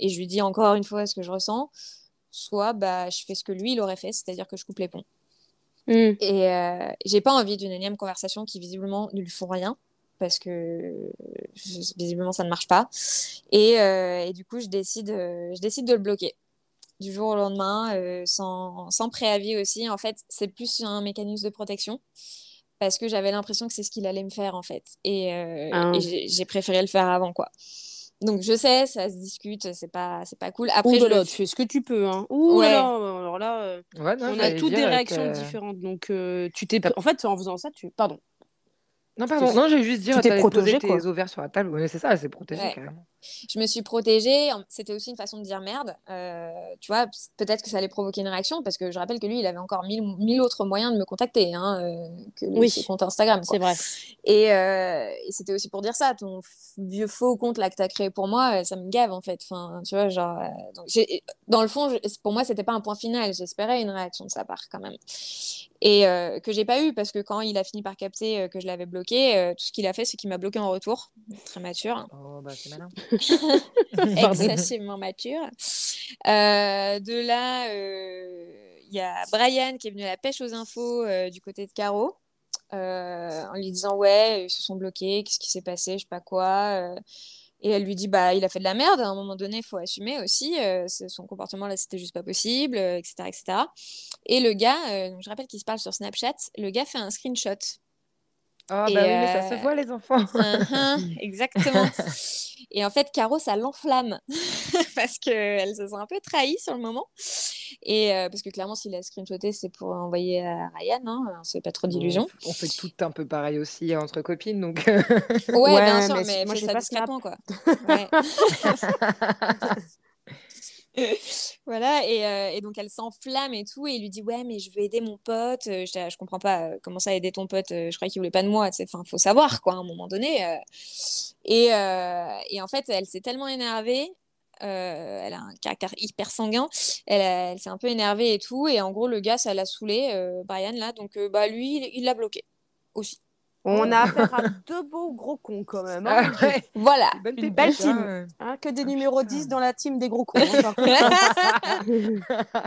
Et je lui dis encore une fois ce que je ressens. Soit bah, je fais ce que lui, il aurait fait, c'est-à-dire que je coupe les ponts. Mmh. Et j'ai pas envie d'une énième conversation qui visiblement ne lui font rien parce que visiblement ça ne marche pas. Et, euh, et du coup, je décide, euh, je décide de le bloquer du jour au lendemain, euh, sans, sans, préavis aussi. En fait, c'est plus un mécanisme de protection parce que j'avais l'impression que c'est ce qu'il allait me faire en fait. Et, ah. et j'ai préféré le faire avant quoi. donc je sais, ça se discute, c'est pas, c'est pas cool. Après, Ouh je là, le tu fais ce que tu peux. Hein. Ouh Ouais. là, alors là, euh, Ouais, non, on a toutes des réactions euh, différentes. Donc, euh, tu t'es. En fait, en faisant ça, tu. Pardon. Non, pardon, non, j'ai juste dire, tu t'es protégée, tes quoi. ovaires sur la table. Ouais, c'est ça, c'est protégé Ouais. carrément. Je me suis protégée. C'était aussi une façon de dire merde. Euh, tu vois, peut-être que ça allait provoquer une réaction parce que je rappelle que lui, il avait encore mille, mille autres moyens de me contacter hein, euh, que Oui. son compte Instagram. C'est vrai. Et, euh, et c'était aussi pour dire ça, ton vieux faux compte là que t'as créé pour moi, ça me gave en fait. Enfin, tu vois, genre, euh, donc dans le fond, je- pour moi, c'était pas un point final. J'espérais une réaction de sa part quand même. Et euh, que j'ai pas eu parce que quand il a fini par capter euh, que je l'avais bloqué, euh, tout ce qu'il a fait, c'est qu'il m'a bloqué en retour. Très mature. Oh, bah, c'est malin. excessivement mature. Euh, de là, euh, il y a Brian qui est venu à la pêche aux infos euh, du côté de Caro. en lui disant ouais ils se sont bloqués qu'est-ce qui s'est passé je sais pas quoi et elle lui dit bah il a fait de la merde à un moment donné il faut assumer aussi euh, son comportement là c'était juste pas possible euh, etc etc et le gars euh, donc je rappelle qu'il se parle sur Snapchat le gars fait un screenshot Oh, bah Et, oui, mais ça se voit, les enfants. Uhum, exactement. Et en fait, Caro, ça l'enflamme parce qu'elle se sent un peu trahie sur le moment. Et euh, parce que clairement, s'il a screenshoté, c'est pour envoyer à Ryan. Hein, on se fait pas trop d'illusions. On fait tout un peu pareil aussi entre copines, donc. Ouais, Ouais, bien sûr, mais mais, moi, fais j'ai ça pas discrètement, quoi. Ouais. voilà, et, euh, et donc elle s'enflamme et tout, et il lui dit Ouais, mais je veux aider mon pote. Euh, là, je comprends pas euh, comment ça aider ton pote. Je croyais qu'il voulait pas de moi. Enfin, faut savoir, quoi, à un moment donné. Et, et en fait, elle s'est tellement énervée. elle a un caractère hyper sanguin. Elle, elle s'est un peu énervée et tout. Et en gros, le gars, ça l'a saoulé, Brian, là. Donc, bah, lui, il l'a bloqué aussi. On a affaire à deux beaux gros cons quand même. hein. Ah ouais, Voilà. bonne Une pépite, belle team. Hein, que des numéros 10 dans la team des gros cons. hein,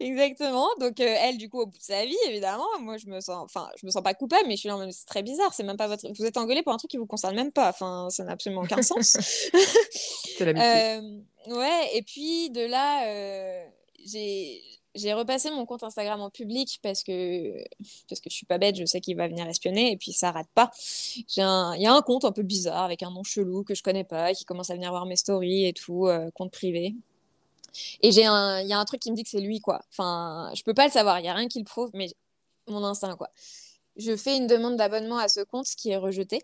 Exactement. Donc euh, elle, du coup, au bout de sa vie, évidemment, moi je me sens, enfin, je me sens pas coupable, mais je suis là, c'est très bizarre. C'est même pas votre, vous êtes engueulé pour un truc qui vous concerne même pas. Enfin, ça n'a absolument aucun sens. C'est l'amitié. Euh, ouais. Et puis de là, euh, j'ai j'ai repassé mon compte Instagram en public parce que parce que je suis pas bête, je sais qu'il va venir espionner et puis ça rate pas. Il y a un compte un peu bizarre avec un nom chelou que je connais pas qui commence à venir voir mes stories et tout, euh, compte privé. Et il y a un truc qui me dit que c'est lui quoi. Enfin, je peux pas le savoir, il y a rien qui le prouve mais mon instinct quoi. Je fais une demande d'abonnement à ce compte qui est rejeté.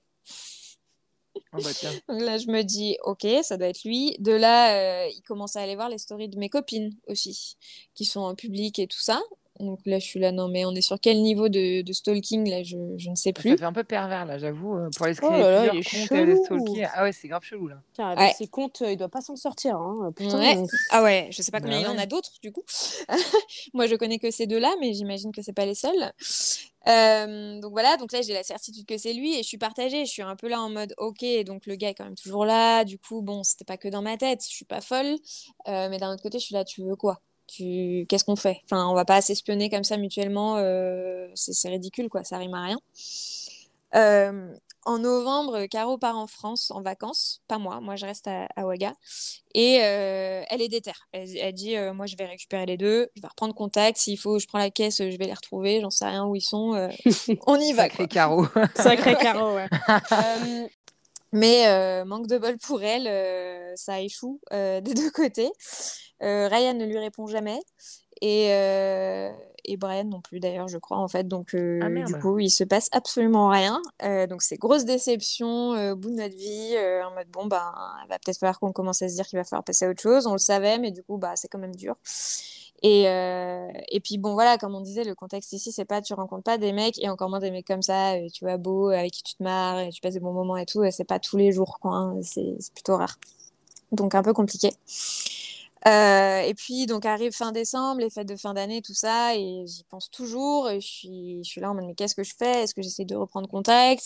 Oh, bah, tiens. Donc là, je me dis, ok, ça doit être lui. De là, euh, il commence à aller voir les stories de mes copines aussi, qui sont en public et tout ça. Donc là, je suis là, non, mais on est sur quel niveau de, de stalking Là, je, je ne sais Ça plus. fait un peu pervers là, j'avoue, euh, pour les Oh là là, il comptes et les chelou. stalker. Ah ouais, c'est grave chelou là. Tiens, avec Ouais. ses comptes, euh, il doit pas s'en sortir. Hein. Putain, Ouais. euh, Ah ouais, je sais pas Bah combien il en a d'autres du coup. Moi, je connais que ces deux-là, mais j'imagine que c'est pas les seuls. Euh, donc voilà, donc là j'ai la certitude que c'est lui et je suis partagée. Je suis un peu là en mode ok, donc le gars est quand même toujours là. Du coup, bon, c'était pas que dans ma tête. Je suis pas folle, Euh, mais d'un autre côté, je suis là. Tu veux quoi? Tu qu'est-ce qu'on fait? Enfin, on va pas s'espionner comme ça mutuellement. euh, c'est c'est ridicule quoi. Ça rime à rien. Euh, en novembre, Caro part en France en vacances, pas moi, moi je reste à, à Ouaga. Et euh, elle est déterre. Elle, elle dit euh, Moi je vais récupérer les deux, je vais reprendre contact. S'il faut, je prends la caisse, je vais les retrouver. J'en sais rien où ils sont. euh, on y va. Sacré carreau. Sacré ouais. Euh, mais euh, manque de bol pour elle, euh, ça échoue euh, des deux côtés. Euh, Ryan ne lui répond jamais. Et, euh, et Brian non plus d'ailleurs je crois en fait. Donc euh, Ah, du coup il se passe absolument rien. Euh, donc c'est grosse déception euh, au bout de notre vie euh, en mode bon ben il va peut-être falloir qu'on commence à se dire qu'il va falloir passer à autre chose. On le savait mais du coup bah c'est quand même dur. Et, euh, et puis bon voilà comme on disait le contexte ici c'est pas tu rencontres pas des mecs et encore moins des mecs comme ça tu vois beau avec qui tu te marres et tu passes des bons moments et tout et c'est pas tous les jours quoi hein, c'est c'est plutôt rare. Donc un peu compliqué euh, et puis, donc, arrive fin décembre, les fêtes de fin d'année, tout ça, et j'y pense toujours. Et je suis, je suis là en mode, mais qu'est-ce que je fais? Est-ce que j'essaie de reprendre contact?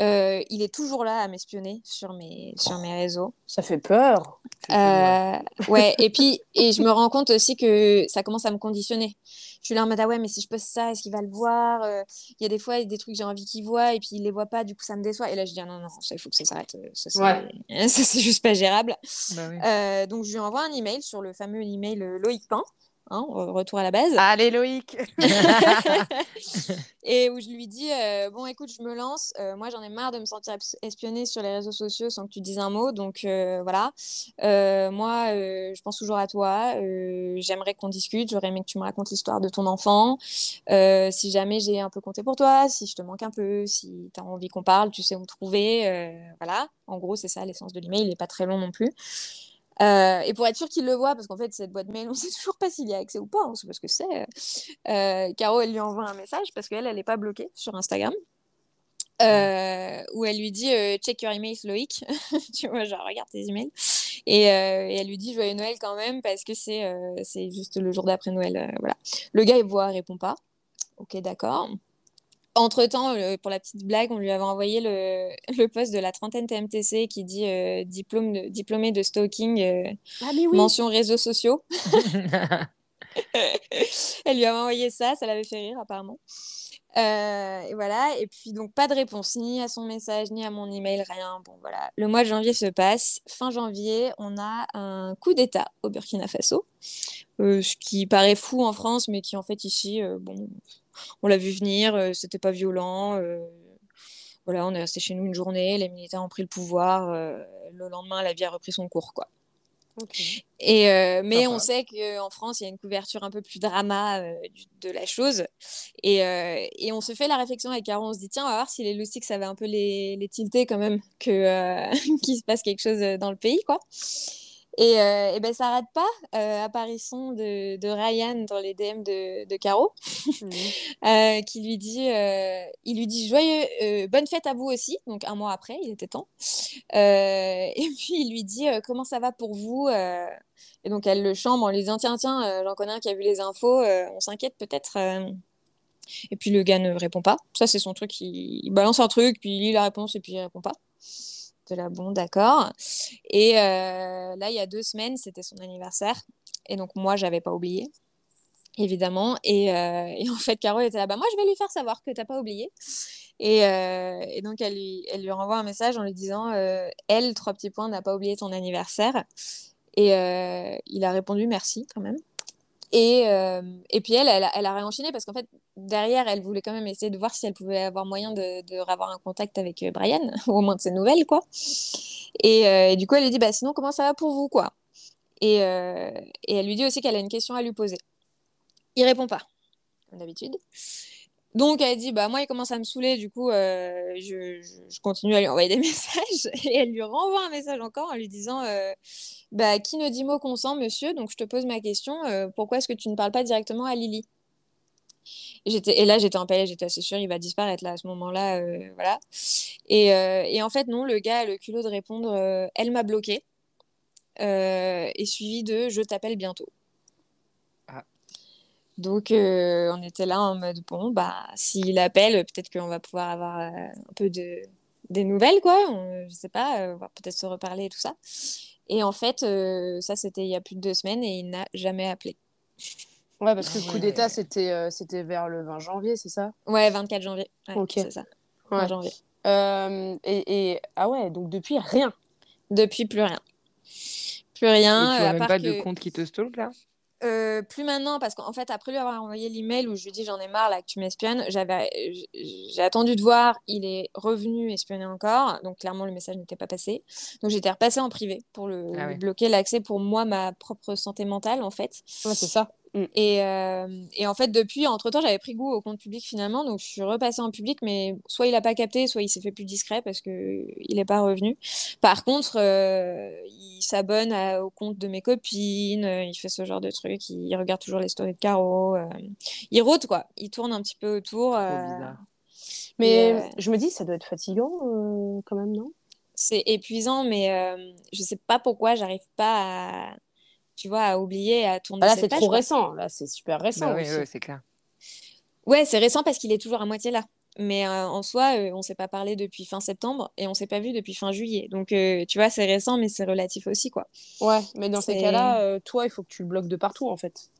Euh, Il est toujours là à m'espionner sur mes, sur mes réseaux. Ça fait peur. Euh, ouais, et puis, et je me rends compte aussi que ça commence à me conditionner. Je suis là en mode, ah ouais, mais si je poste ça, est-ce qu'il va le voir? Il y a des fois des trucs que j'ai envie qu'il voit, et puis il les voit pas, du coup, ça me déçoit. Et là, je dis, ah non, non, ça, il faut que ça s'arrête. Ça, c'est juste pas gérable. Bah oui. Donc, je lui envoie un email sur le fameux email euh, Loïc Pain. Hein, retour à la base. Allez Loïc Et où je lui dis euh, Bon, écoute, je me lance. Euh, moi, j'en ai marre de me sentir espionnée sur les réseaux sociaux sans que tu dises un mot. Donc, euh, voilà. moi, je pense toujours à toi. J'aimerais qu'on discute. J'aurais aimé que tu me racontes l'histoire de ton enfant. si jamais j'ai un peu compté pour toi, si je te manque un peu, si tu as envie qu'on parle, tu sais où me trouver. voilà. En gros, c'est ça l'essence de l'email. Il n'est pas très long non plus. Euh, et pour être sûr qu'il le voit, parce qu'en fait, cette boîte mail, on ne sait toujours pas s'il y a accès ou pas, on sait pas ce que c'est. Euh, Caro, elle lui envoie un message parce qu'elle, elle n'est pas bloquée sur Instagram. Euh, où elle lui dit check your emails Loïc tu vois genre regarde tes emails et, et, elle lui dit joyeux Noël quand même parce que c'est c'est juste le jour d'après Noël voilà le gars il voit répond pas ok d'accord entre-temps, euh, pour la petite blague, on lui avait envoyé le, le poste de la trentaine TMTC qui dit euh, diplôme de, diplômé de stalking, euh, ah, mention réseaux sociaux. Elle lui avait envoyé ça, ça l'avait fait rire apparemment. et voilà, et puis donc pas de réponse ni à son message, ni à mon email, rien. Bon voilà, le mois de janvier se passe. Fin janvier, on a un coup d'État au Burkina Faso, ce qui paraît fou en France, mais qui en fait ici, bon, on l'a vu venir, euh, c'était pas violent. Euh, voilà, on est resté chez nous une journée, les militaires ont pris le pouvoir. Euh, le lendemain, la vie a repris son cours, quoi. Et mais on sait qu'en France, il y a une couverture un peu plus drama de la chose. Et, et, on se fait la réflexion avec Caro, on se dit, tiens, on va voir si les loustiques, ça va un peu les, les tilter quand même, qu'il se passe quelque chose dans le pays, quoi. Et, euh, et ben, ça n'arrête pas. Euh, apparition de, de, Ryan dans les DM de, de Caro, mmh. euh, qui lui dit, euh, il lui dit joyeux, bonne fête à vous aussi. Donc un mois après, il était temps. et puis il lui dit comment ça va pour vous. et donc elle le chambre en lui disant tiens tiens, j'en connais un qui a vu les infos. on s'inquiète peut-être. Et puis le gars ne répond pas. Ça c'est son truc. Il, il balance un truc, puis il lit la réponse et puis il répond pas de la bon, d'accord. Et euh, là, il y a deux semaines, c'était son anniversaire. Et donc, moi, j'avais pas oublié, évidemment. Et, euh, en fait, Caro était là, bah, moi, je vais lui faire savoir que tu n'as pas oublié. Et, euh, et, donc, elle lui, elle lui renvoie un message en lui disant, elle, trois petits points, n'a pas oublié ton anniversaire. Et il a répondu merci quand même. Et, euh, et puis elle, elle, a réenchaîné parce qu'en fait, derrière, elle voulait quand même essayer de voir si elle pouvait avoir moyen de, de un contact avec euh, Brian, au moins de ses nouvelles, quoi. Et, euh, du coup, elle lui dit, bah, sinon, comment ça va pour vous, quoi? Et, et elle lui dit aussi qu'elle a une question à lui poser. Il répond pas, comme d'habitude. Donc elle dit bah moi il commence à me saouler du coup je, je, continue à lui envoyer des messages et elle lui renvoie un message encore en lui disant bah, qui ne dit mot consent, monsieur? Donc, je te pose ma question. Euh, pourquoi est-ce que tu ne parles pas directement à Lily? Et, là, j'étais en palais, j'étais assez sûre, il va disparaître à ce moment-là. Euh, voilà. Et, euh, et, en fait, non, le gars a le culot de répondre Elle m'a bloqué. et suivi de Je t'appelle bientôt. Donc, on était là en mode Bon, bah, s'il appelle, peut-être qu'on va pouvoir avoir un peu de, des nouvelles, quoi. On, je sais pas, peut-être se reparler et tout ça. Et en fait, euh, ça, c'était il y a plus de deux semaines et il n'a jamais appelé. Ouais, parce que le coup d'État, c'était euh, c'était vers le 20 janvier, c'est ça? Ouais, 24 janvier. ok. C'est ça. 20 janvier. Euh, et, ah ouais, donc depuis, rien. Depuis, plus rien. Plus rien. Et tu n'as même pas de compte qui te stalk, là? Euh, plus maintenant, parce qu'en fait, après lui avoir envoyé l'email où je lui dis j'en ai marre là que tu m'espionnes, j'avais, j'ai attendu de voir, il est revenu espionner encore, donc clairement le message n'était pas passé. Donc j'étais repassée en privé pour le ah bloquer l'accès pour moi, ma propre santé mentale en fait. Ouais, c'est ça. Mm. Et, euh, et, en fait, depuis, entre-temps, j'avais pris goût au compte public finalement, donc je suis repassée en public, mais soit il n'a pas capté, soit il s'est fait plus discret parce qu'il n'est pas revenu. Par contre, euh, il s'abonne au compte de mes copines, euh, il fait ce genre de trucs, il, regarde toujours les stories de Caro, il rôde quoi, il tourne un petit peu autour. mais je me dis, ça doit être fatigant quand même, non? C'est épuisant, mais je sais pas pourquoi j'arrive pas à tu vois, à oublier, à tourner. Bah là, c'est trop récent. Là, c'est super récent. Bah oui, oui, c'est clair. Ouais, c'est récent parce qu'il est toujours à moitié là. Mais euh, en soi, euh, on ne s'est pas parlé depuis fin septembre et on ne s'est pas vu depuis fin juillet. Donc, euh, tu vois, c'est récent, mais c'est relatif aussi, quoi. Ouais, mais dans ces cas-là, toi, il faut que tu le bloques de partout, en fait.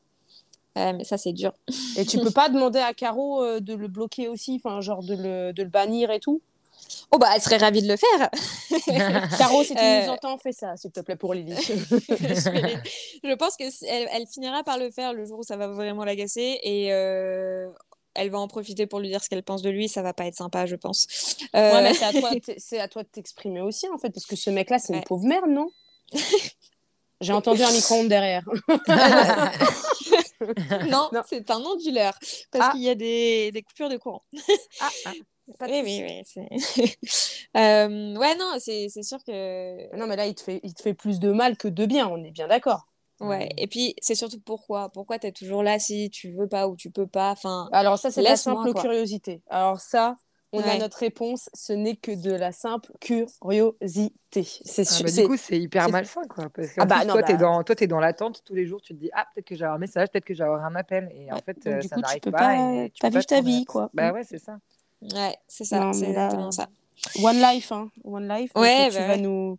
Ouais, mais ça, c'est dur. et tu peux pas demander à Caro de le bloquer aussi, enfin, genre de le, de le bannir et tout Oh bah elle serait ravie de le faire. Caro, si tu nous entends, fais ça, s'il te plaît, pour Lily. je, pense que elle, finira par le faire le jour où ça va vraiment l'agacer et elle va en profiter pour lui dire ce qu'elle pense de lui. Ça va pas être sympa, je pense. Ouais, mais c'est à toi, à toi de t'exprimer aussi en fait, parce que ce mec-là, c'est une pauvre merde, non? J'ai entendu un micro-ondes derrière. non, c'est un onduleur parce ah. qu'il y a des, des, coupures de courant. ah, ah oui, oui, oui, euh, ouais, non, c'est sûr que. Non, mais là, il te, fait, il te fait plus de mal que de bien, on est bien d'accord. Ouais, et puis c'est surtout pourquoi. Pourquoi tu es toujours là si tu veux pas ou tu peux pas. Enfin, Alors, ça, c'est la simple curiosité. Alors, ça, on a notre réponse, ce n'est que de la simple curiosité. C'est ah bah, du coup, c'est hyper malsain, quoi. Parce que ah bah, toi, tu es bah dans, dans l'attente tous les jours, tu te dis, ah, peut-être que j'ai un message, peut-être que j'ai un appel. Et en fait, euh, ça n'arrive pas. pas tu as vu ta vie, quoi. Bah ouais, c'est ça. Ouais, c'est ça, c'est exactement ça. One Life, hein. One Life. Ouais, tu vas nous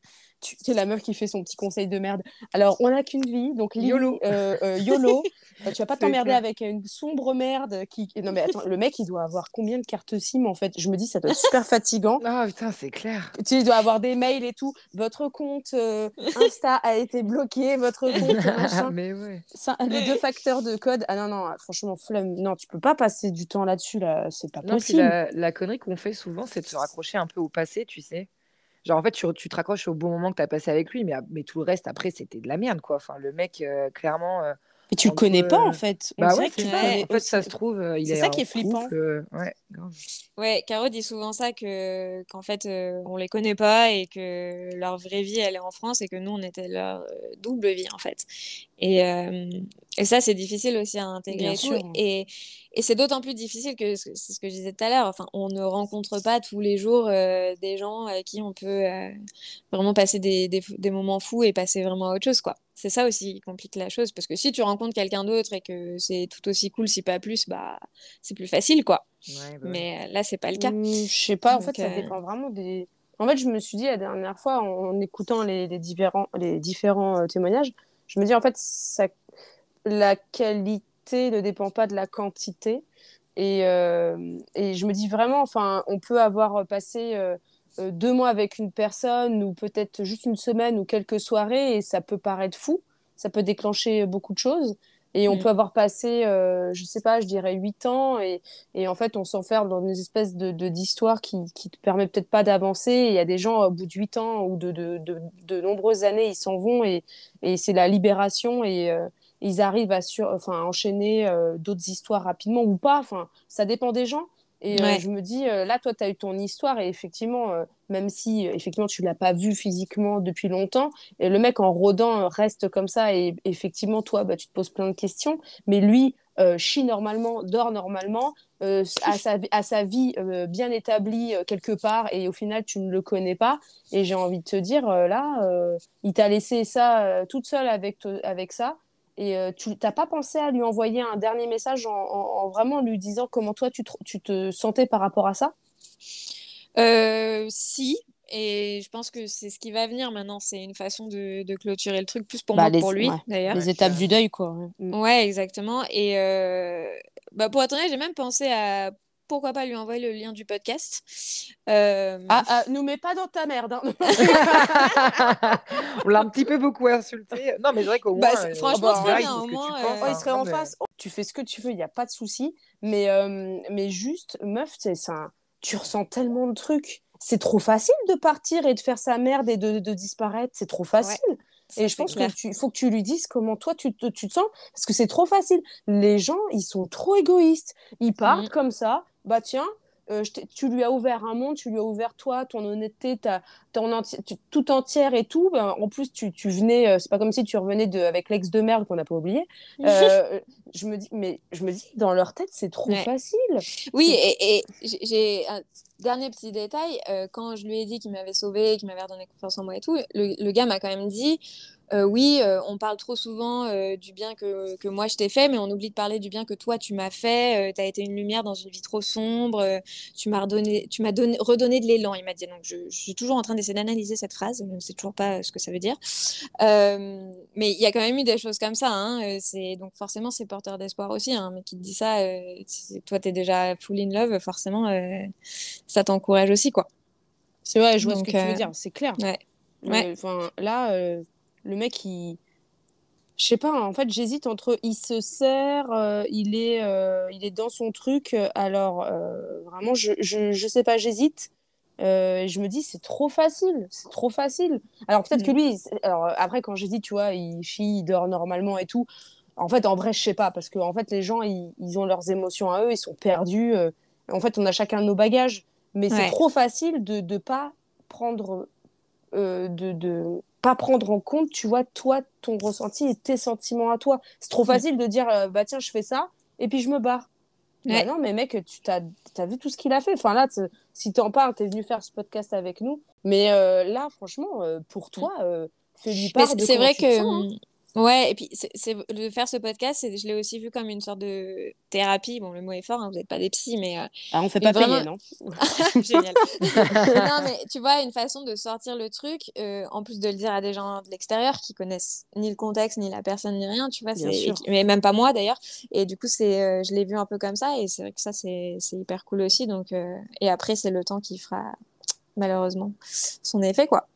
c'est la meuf qui fait son petit conseil de merde. Alors, on n'a qu'une vie, donc YOLO. Euh, euh, YOLO. Euh, tu vas pas t'emmerder avec une sombre merde qui. Non, mais attends, le mec, il doit avoir combien de cartes SIM en fait? Je me dis, ça doit être super fatigant. Ah putain, c'est clair. Tu doit avoir des mails et tout. Votre compte Insta a été bloqué, votre compte machin. mais ouais. Ça, les deux facteurs de code. Ah non, non, franchement, flemme. Non, tu peux pas passer du temps là-dessus, là. C'est pas possible. La, la connerie qu'on fait souvent, c'est de se raccrocher un peu au passé, tu sais. Genre, en fait, tu, tu te raccroches au bon moment que tu as passé avec lui, mais, mais tout le reste, après, c'était de la merde, quoi. Enfin, le mec, euh, clairement. Euh, mais tu le connais pas, en fait. bah ouais, tu en fait, ça se trouve, euh, il est. C'est ça qui est flippant. Ouais, ouais, Caro dit souvent ça, que, qu'en fait, on les connaît pas et que leur vraie vie, elle est en France et que nous, on était leur double vie, en fait. Et, et ça, c'est difficile aussi à intégrer. Et, et c'est d'autant plus difficile que c'est ce que je disais tout à l'heure. Enfin, on ne rencontre pas tous les jours euh, des gens à qui on peut euh, vraiment passer des, des, moments fous et passer vraiment à autre chose, quoi. C'est ça aussi qui complique la chose, parce que si tu rencontres quelqu'un d'autre et que c'est tout aussi cool, si pas plus, bah c'est plus facile, quoi. Bah Mais là, c'est pas le cas. Mmh, je sais pas. en fait, ça euh, dépend vraiment des. En fait, je me suis dit la dernière fois, en, écoutant les, les, différents, les différents témoignages, je me dis en fait, ça, la qualité ne dépend pas de la quantité. Et, euh, et je me dis vraiment, enfin, on peut avoir passé euh, euh, deux mois avec une personne ou peut-être juste une semaine ou quelques soirées et ça peut paraître fou, ça peut déclencher beaucoup de choses. Et on mm. peut avoir passé, je sais pas, je dirais huit ans et, et en fait on s'enferme dans une espèce de d'histoire qui, qui te permet peut-être pas d'avancer. Il y a des gens au bout de huit ans ou de, de, de, de nombreuses années, ils s'en vont et, et c'est la libération et, ils arrivent à, sur, enfin, enchaîner euh, d'autres histoires rapidement ou pas. Enfin, ça dépend des gens. Et euh, je me dis, euh, là, toi, tu as eu ton histoire et effectivement, même si effectivement tu l'as pas vu physiquement depuis longtemps, et le mec en rôdant reste comme ça et effectivement, toi, bah, tu te poses plein de questions. Mais lui, chie normalement, dort normalement, a, sa, a sa vie bien établie quelque part et au final, tu ne le connais pas. Et j'ai envie de te dire, là, il t'a laissé ça toute seule avec, avec ça. Et euh, tu n'as pas pensé à lui envoyer un dernier message en, vraiment lui disant comment toi tu te, tu te sentais par rapport à ça? Euh, Si, et je pense que c'est ce qui va venir maintenant. C'est une façon de, de, clôturer le truc, plus pour bah, moi que pour lui d'ailleurs. Les étapes du deuil, quoi. Ouais, exactement. Et euh, bah, pour être honnête, j'ai même pensé à pourquoi pas lui envoyer le lien du podcast. Euh... Ah, ah, nous mets pas dans ta merde. Hein. On l'a un petit peu beaucoup insulté. Non, mais c'est vrai qu'au bah, moins. Euh, franchement, oh, bah, bien, au moins. Euh, oh, il serait en face. tu fais ce que tu veux, il n'y a pas de souci. Mais, euh, mais juste, meuf, ça, tu ressens tellement de trucs. C'est trop facile de partir et de faire sa merde et de, de disparaître. C'est trop facile. Et je pense qu'il faut que tu lui dises comment toi tu te, tu te sens, parce que c'est trop facile. Les gens, ils sont trop égoïstes. Ils partent mmh. comme ça, bah tiens, euh, tu lui as ouvert un monde, tu lui as ouvert toi, ton honnêteté, ta, ton tout entière et tout. Ben, en plus, tu, tu venais, euh, c'est pas comme si tu revenais de, avec l'ex de merde qu'on n'a pas oublié. Euh, je me dis, mais je me dis, dans leur tête, c'est trop facile. Oui, et, et j'ai un dernier petit détail. quand je lui ai dit qu'il m'avait sauvé, qu'il m'avait redonné confiance en moi et tout, le, le gars m'a quand même dit euh, oui, euh, on parle trop souvent euh, du bien que, que moi je t'ai fait, mais on oublie de parler du bien que toi tu m'as fait. tu as été une lumière dans une vie trop sombre. tu m'as redonné, tu m'as donné, redonné de l'élan. Il m'a dit. Donc je, suis toujours en train d'essayer d'analyser cette phrase. Je ne sais toujours pas ce que ça veut dire. mais il y a quand même eu des choses comme ça. Hein, c'est donc forcément c'est porteur d'espoir aussi. Hein, mais qui te dit ça, toi tu es déjà full in love, forcément ça t'encourage aussi quoi. C'est vrai, je vois ce que tu veux dire, c'est clair. Ouais. Enfin, là, le mec, il. Je sais pas, en fait, j'hésite entre il se sert, il, est, il est dans son truc. Alors, vraiment, je, je, je sais pas, j'hésite. Euh, je me dis, c'est trop facile, c'est trop facile. Alors peut-être que mm. lui, alors, après, quand j'ai dit, tu vois, il chie, il dort normalement et tout, en fait, en vrai, je sais pas, parce que en fait, les gens, ils, ils ont leurs émotions à eux, ils sont perdus. Euh, en fait, on a chacun nos bagages, mais c'est trop facile de ne pas prendre, euh, de, de pas prendre en compte, tu vois, toi, ton ressenti et tes sentiments à toi. C'est trop mm. facile de dire, bah tiens, je fais ça, et puis je me barre. Bah non, mais mec, tu as, as, vu tout ce qu'il a fait. Enfin, là, si tu en parles, tu es venu faire ce podcast avec nous. Mais euh, là, franchement, euh, pour toi, euh, fais-lui part de C'est vrai que. Hein. Ouais, et puis c'est de faire ce podcast, je l'ai aussi vu comme une sorte de thérapie. Bon, le mot est fort, hein, vous n'êtes pas des psys, mais. Euh, ah, on fait pas vraiment... payer, non Génial. non, mais tu vois, une façon de sortir le truc, euh, en plus de le dire à des gens de l'extérieur qui connaissent ni le contexte, ni la personne, ni rien, tu vois, mais même pas moi d'ailleurs. Et du coup, c'est, euh, je l'ai vu un peu comme ça, et c'est vrai que ça, c'est hyper cool aussi. Donc, et après, c'est le temps qui fera malheureusement son effet, quoi.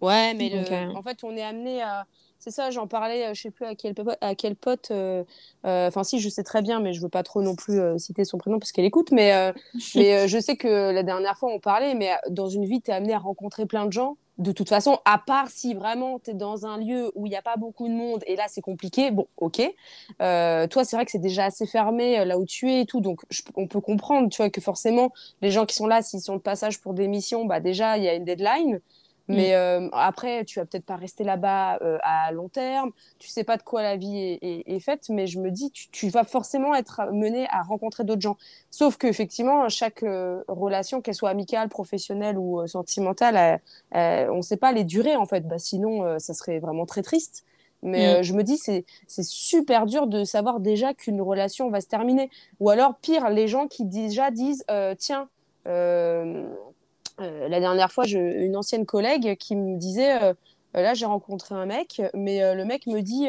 Ouais, mais en fait, on est amené à c'est ça, j'en parlais, euh, je sais plus à quel, à quel pote. Euh, euh, enfin, si, je sais très bien, mais je veux pas trop non plus citer son prénom parce qu'elle écoute. Mais, mais je sais que la dernière fois, on parlait, mais dans une vie, tu es amené à rencontrer plein de gens. De toute façon, à part si vraiment tu es dans un lieu où il n'y a pas beaucoup de monde et là, c'est compliqué, bon, ok. toi, c'est vrai que c'est déjà assez fermé là où tu es et tout. Donc, on peut comprendre, tu vois, que forcément, les gens qui sont là, s'ils sont de passage pour des missions, bah, déjà, il y a une deadline. Mm. Mais euh, après, tu vas peut-être pas rester là-bas euh, à long terme. Tu sais pas de quoi la vie est, faite, mais je me dis, tu, tu, vas forcément être mené à rencontrer d'autres gens. Sauf qu'effectivement, chaque euh, relation, qu'elle soit amicale, professionnelle ou sentimentale, on ne sait pas les durées en fait. Bah, sinon, ça serait vraiment très triste. Mais mm. je me dis, c'est super dur de savoir déjà qu'une relation va se terminer. Ou alors, pire, les gens qui déjà disent, tiens, euh, la dernière fois, je, une ancienne collègue qui me disait euh, là, j'ai rencontré un mec, mais euh, le mec me dit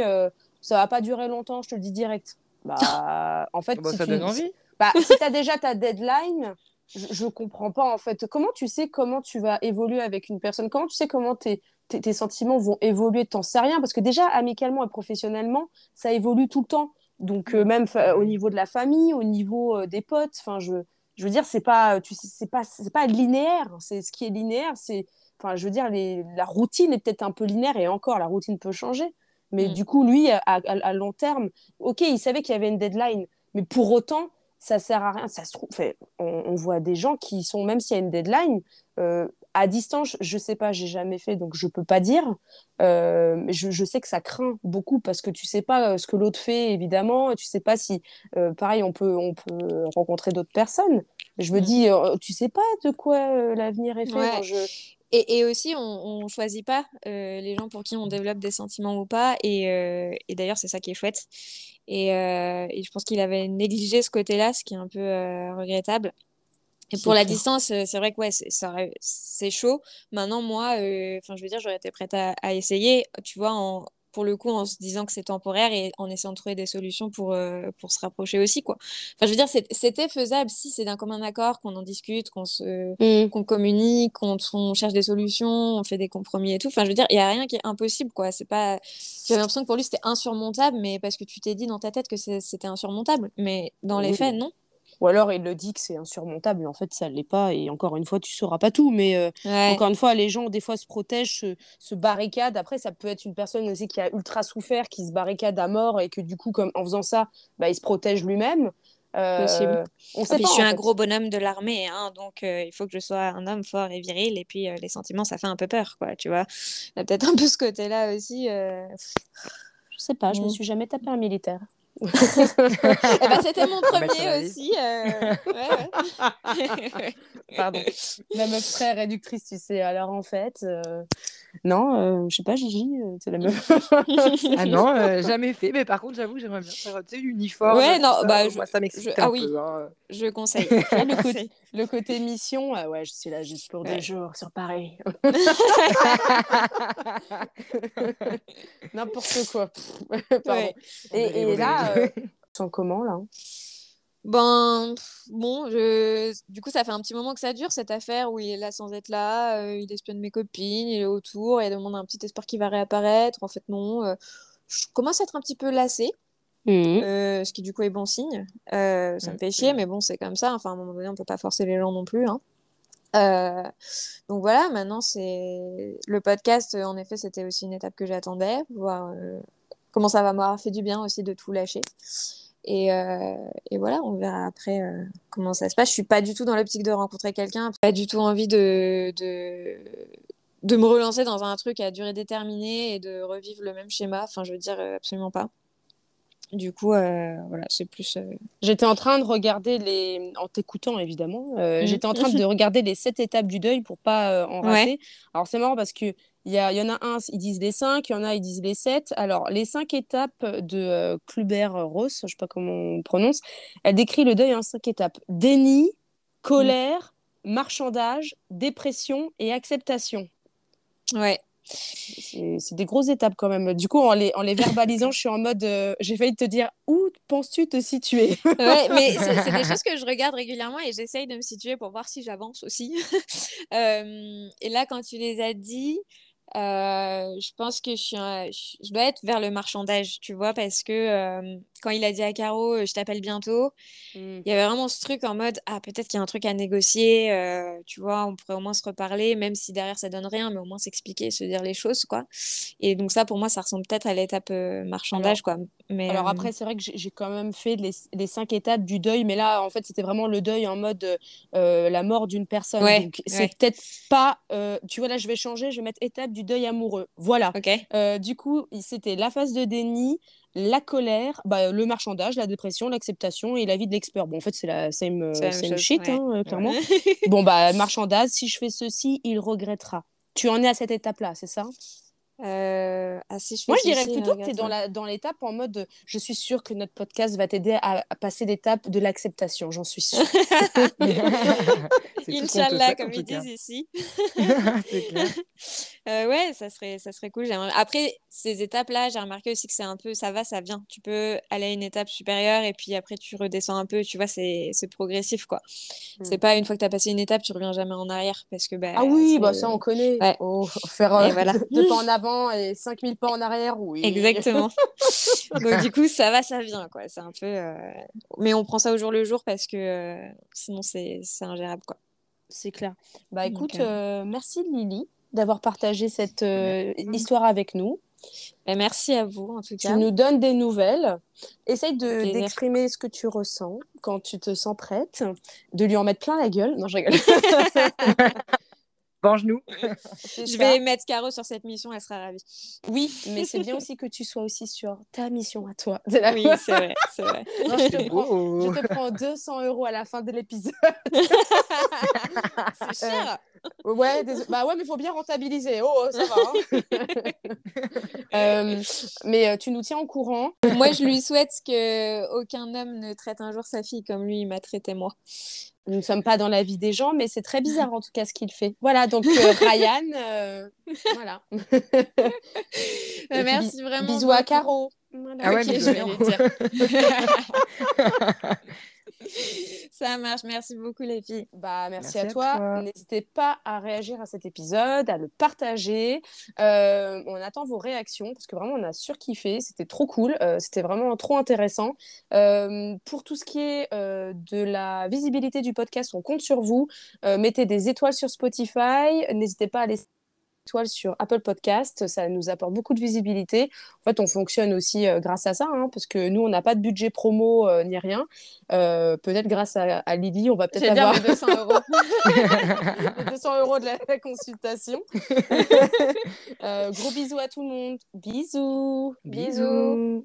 ça va pas durer longtemps, je te le dis direct. Bah, en fait, bah, si ça tu, donne envie. Bah, si tu as déjà ta deadline, je, ne comprends pas en fait. Comment tu sais comment tu vas évoluer avec une personne? Comment tu sais comment tes, tes, sentiments vont évoluer? T'en sais rien parce que déjà, amicalement et professionnellement, ça évolue tout le temps. Donc, même au niveau de la famille, au niveau des potes, enfin, je je veux dire, c'est pas, tu sais, c'est pas, c'est pas linéaire. C'est ce qui est linéaire, c'est, enfin, je veux dire, les, la routine est peut-être un peu linéaire et encore, la routine peut changer. Mais mm. du coup, lui, à, à, long terme, ok, il savait qu'il y avait une deadline, mais pour autant, ça sert à rien. Ça se trouve, on, on, voit des gens qui sont, même s'il y a une deadline, euh, à distance, je sais pas, j'ai jamais fait, donc je peux pas dire. Euh, je, je, sais que ça craint beaucoup parce que tu sais pas euh, ce que l'autre fait, évidemment. Tu sais pas si, euh, pareil, on peut, on peut rencontrer d'autres personnes. Je me mm. dis, tu sais pas de quoi l'avenir est fait. Et, et, aussi, on, ne choisit pas les gens pour qui on développe des sentiments ou pas. Et, et d'ailleurs, c'est ça qui est chouette. Et, et je pense qu'il avait négligé ce côté-là, ce qui est un peu regrettable. Et pour la distance, euh, c'est vrai que ouais, c'est chaud. Maintenant, moi, euh, enfin, je veux dire, j'aurais été prête à, essayer, tu vois, en, pour le coup, en se disant que c'est temporaire et en essayant de trouver des solutions pour, euh, pour se rapprocher aussi, quoi. Enfin, je veux dire, c'était faisable si c'est d'un commun accord, qu'on en discute, qu'on se, mmh. qu'on communique, qu'on cherche des solutions, on fait des compromis et tout. Enfin, je veux dire, il y a rien qui est impossible, quoi. C'est pas. J'avais l'impression que pour lui c'était insurmontable, mais parce que tu t'es dit dans ta tête que c'était insurmontable, mais dans les faits, non. Ou alors il le dit que c'est insurmontable, mais en fait ça ne l'est pas. Et encore une fois, tu sauras pas tout. Mais euh, encore une fois, les gens des fois se protègent, se, barricadent. Après, ça peut être une personne aussi qui a ultra souffert, qui se barricade à mort et que du coup, comme en faisant ça, bah, il se protège lui-même. Euh, on sait pas, je suis un gros bonhomme de l'armée, hein, donc euh, il faut que je sois un homme fort et viril. Et puis les sentiments, ça fait un peu peur, quoi. Tu vois, il y a peut-être un peu ce côté-là aussi. Je sais pas, je me mm. suis jamais tapé un militaire. Eh ben, c'était mon premier aussi. Euh... Ouais, ouais. Pardon. La meuf très réductrice, tu sais. Alors en fait, euh... non, euh, je sais pas, Gigi, euh, c'est la meuf. ah non, euh, jamais fait. Mais par contre, j'avoue, j'aimerais bien faire tu sais, l'uniforme. Ouais, non, bah, ça, je... Moi, ça m'excite ah, oui. peu. Hein. Je conseille. le, côté, le côté mission, ouais, je suis là juste pour ouais. deux jours sur Paris. N'importe quoi. Pardon. Et, et là, euh, comment là? Ben, bon, je... du coup, ça fait un petit moment que ça dure, cette affaire où il est là sans être là, euh, il espionne mes copines, il est autour, il demande un petit espoir qui va réapparaître. En fait, non. Euh, je commence à être un petit peu lassée, mmh. euh, ce qui, du coup, est bon signe. ça me fait chier, mais bon, c'est comme ça. Enfin, à un moment donné, on peut pas forcer les gens non plus. Hein. donc voilà, maintenant, c'est le podcast, en effet, c'était aussi une étape que j'attendais, voir comment ça va m'avoir fait du bien aussi de tout lâcher. Et, euh, et, voilà, on verra après euh, comment ça se passe. Je suis pas du tout dans l'optique de rencontrer quelqu'un, pas du tout envie de, de, de, me relancer dans un truc à durée déterminée et de revivre le même schéma. Enfin, je veux dire, euh, absolument pas. Du coup, voilà, c'est plus. J'étais en train de regarder les. En t'écoutant, évidemment, mmh. j'étais en train de regarder les sept étapes du deuil pour pas en rater. Alors, c'est marrant parce que il y, y, en a un, ils disent les cinq, il y en a, ils disent les sept. Alors, les cinq étapes de euh, Kluber-Ross, je ne sais pas comment on prononce, elle décrit le deuil en cinq étapes. Déni, colère, marchandage, dépression et acceptation. Ouais. C'est des grosses étapes quand même. Du coup, en les, en les verbalisant, je suis en mode. Euh, j'ai failli te dire où penses-tu te situer? Ouais, mais c'est des choses que je regarde régulièrement et j'essaye de me situer pour voir si j'avance aussi. Euh, et là, quand tu les as dit, euh, je pense que je, suis je dois être vers le marchandage, tu vois, parce que euh, quand il a dit à Caro, euh, je t'appelle bientôt, mmh. il y avait vraiment ce truc en mode, ah, peut-être qu'il y a un truc à négocier, tu vois, on pourrait au moins se reparler, même si derrière ça donne rien, mais au moins s'expliquer, se dire les choses, quoi. Et donc, ça, pour moi, ça ressemble peut-être à l'étape marchandage, quoi. Mais, alors après, c'est vrai que j'ai quand même fait les, les, cinq étapes du deuil, mais là, en fait, c'était vraiment le deuil en mode la mort d'une personne. donc, c'est peut-être pas, tu vois, là, je vais changer, je vais mettre étape du deuil amoureux. Voilà. Euh, du coup, c'était la phase de déni, la colère, bah, le marchandage, la dépression, l'acceptation et la vie de l'expert. Bon, en fait, c'est la same, euh, shit, hein, euh, clairement. bon, bah, marchandage, si je fais ceci, il regrettera. Tu en es à cette étape-là, c'est ça? Euh, ah, Moi, je dirais plutôt que tu es dans, la, dans l'étape en mode je suis sûre que notre podcast va t'aider à, passer l'étape de l'acceptation, j'en suis sûre. Inch'Allah, comme ils disent ici. euh, ouais, ça serait, ça serait cool. Après, ces étapes-là, j'ai remarqué aussi que c'est un peu ça va, ça vient. Tu peux aller à une étape supérieure et puis après, tu redescends un peu. Tu vois, c'est, c'est progressif, quoi. C'est mm. pas une fois que tu as passé une étape, tu reviens jamais en arrière parce que. Bah, ah oui, bah, ça, on connaît. Ouais. Oh, faire euh, voilà. deux pas en avant et 5000 pas en arrière, oui. Exactement. Donc du coup, ça va, ça vient, quoi. C'est un peu... Euh, mais on prend ça au jour le jour parce que euh, sinon, c'est ingérable, quoi. C'est clair. Bah écoute, euh, merci Lily d'avoir partagé cette histoire avec nous. Bah, merci à vous, en tout cas. Tu nous donnes des nouvelles. Essaye d'exprimer ce que tu ressens quand tu te sens prête, de lui en mettre plein la gueule. Non, je rigole. nous je vais mettre Caro sur cette mission, elle sera ravie. Oui, mais c'est bien aussi que tu sois aussi sur ta mission à toi. Oui, c'est vrai, c'est vrai. je, te prends, je, te prends, 200 euros à la fin de l'épisode. c'est cher. Euh, ouais, bah ouais, mais il faut bien rentabiliser. Oh, oh ça va. Hein. Euh, mais euh, tu nous tiens au courant. Moi, je lui souhaite que aucun homme ne traite un jour sa fille comme lui m'a traité moi. Nous ne sommes pas dans la vie des gens, mais c'est très bizarre en tout cas ce qu'il fait. Voilà, donc euh, Ryan, euh, voilà. Euh, merci vraiment. Bisous à Caro. Ah ouais, je vais dire. Ça marche. Merci beaucoup, les filles. Bah, merci, à, toi. N'hésitez pas à réagir à cet épisode, à le partager. Euh, on attend vos réactions parce que vraiment, on a surkiffé. C'était trop cool. Euh, c'était vraiment trop intéressant. Euh, pour tout ce qui est de la visibilité du podcast, on compte sur vous. mettez des étoiles sur Spotify. N'hésitez pas à laisser étoiles sur Apple Podcast. Ça nous apporte beaucoup de visibilité. En fait, on fonctionne aussi euh, grâce à ça, hein, parce que nous, on n'a pas de budget promo euh, ni rien. Euh, peut-être grâce à, Lily, on va peut-être avoir... les 200 euros. les 200 euros de la, consultation. gros bisous à tout le monde. Bisous. Bisous.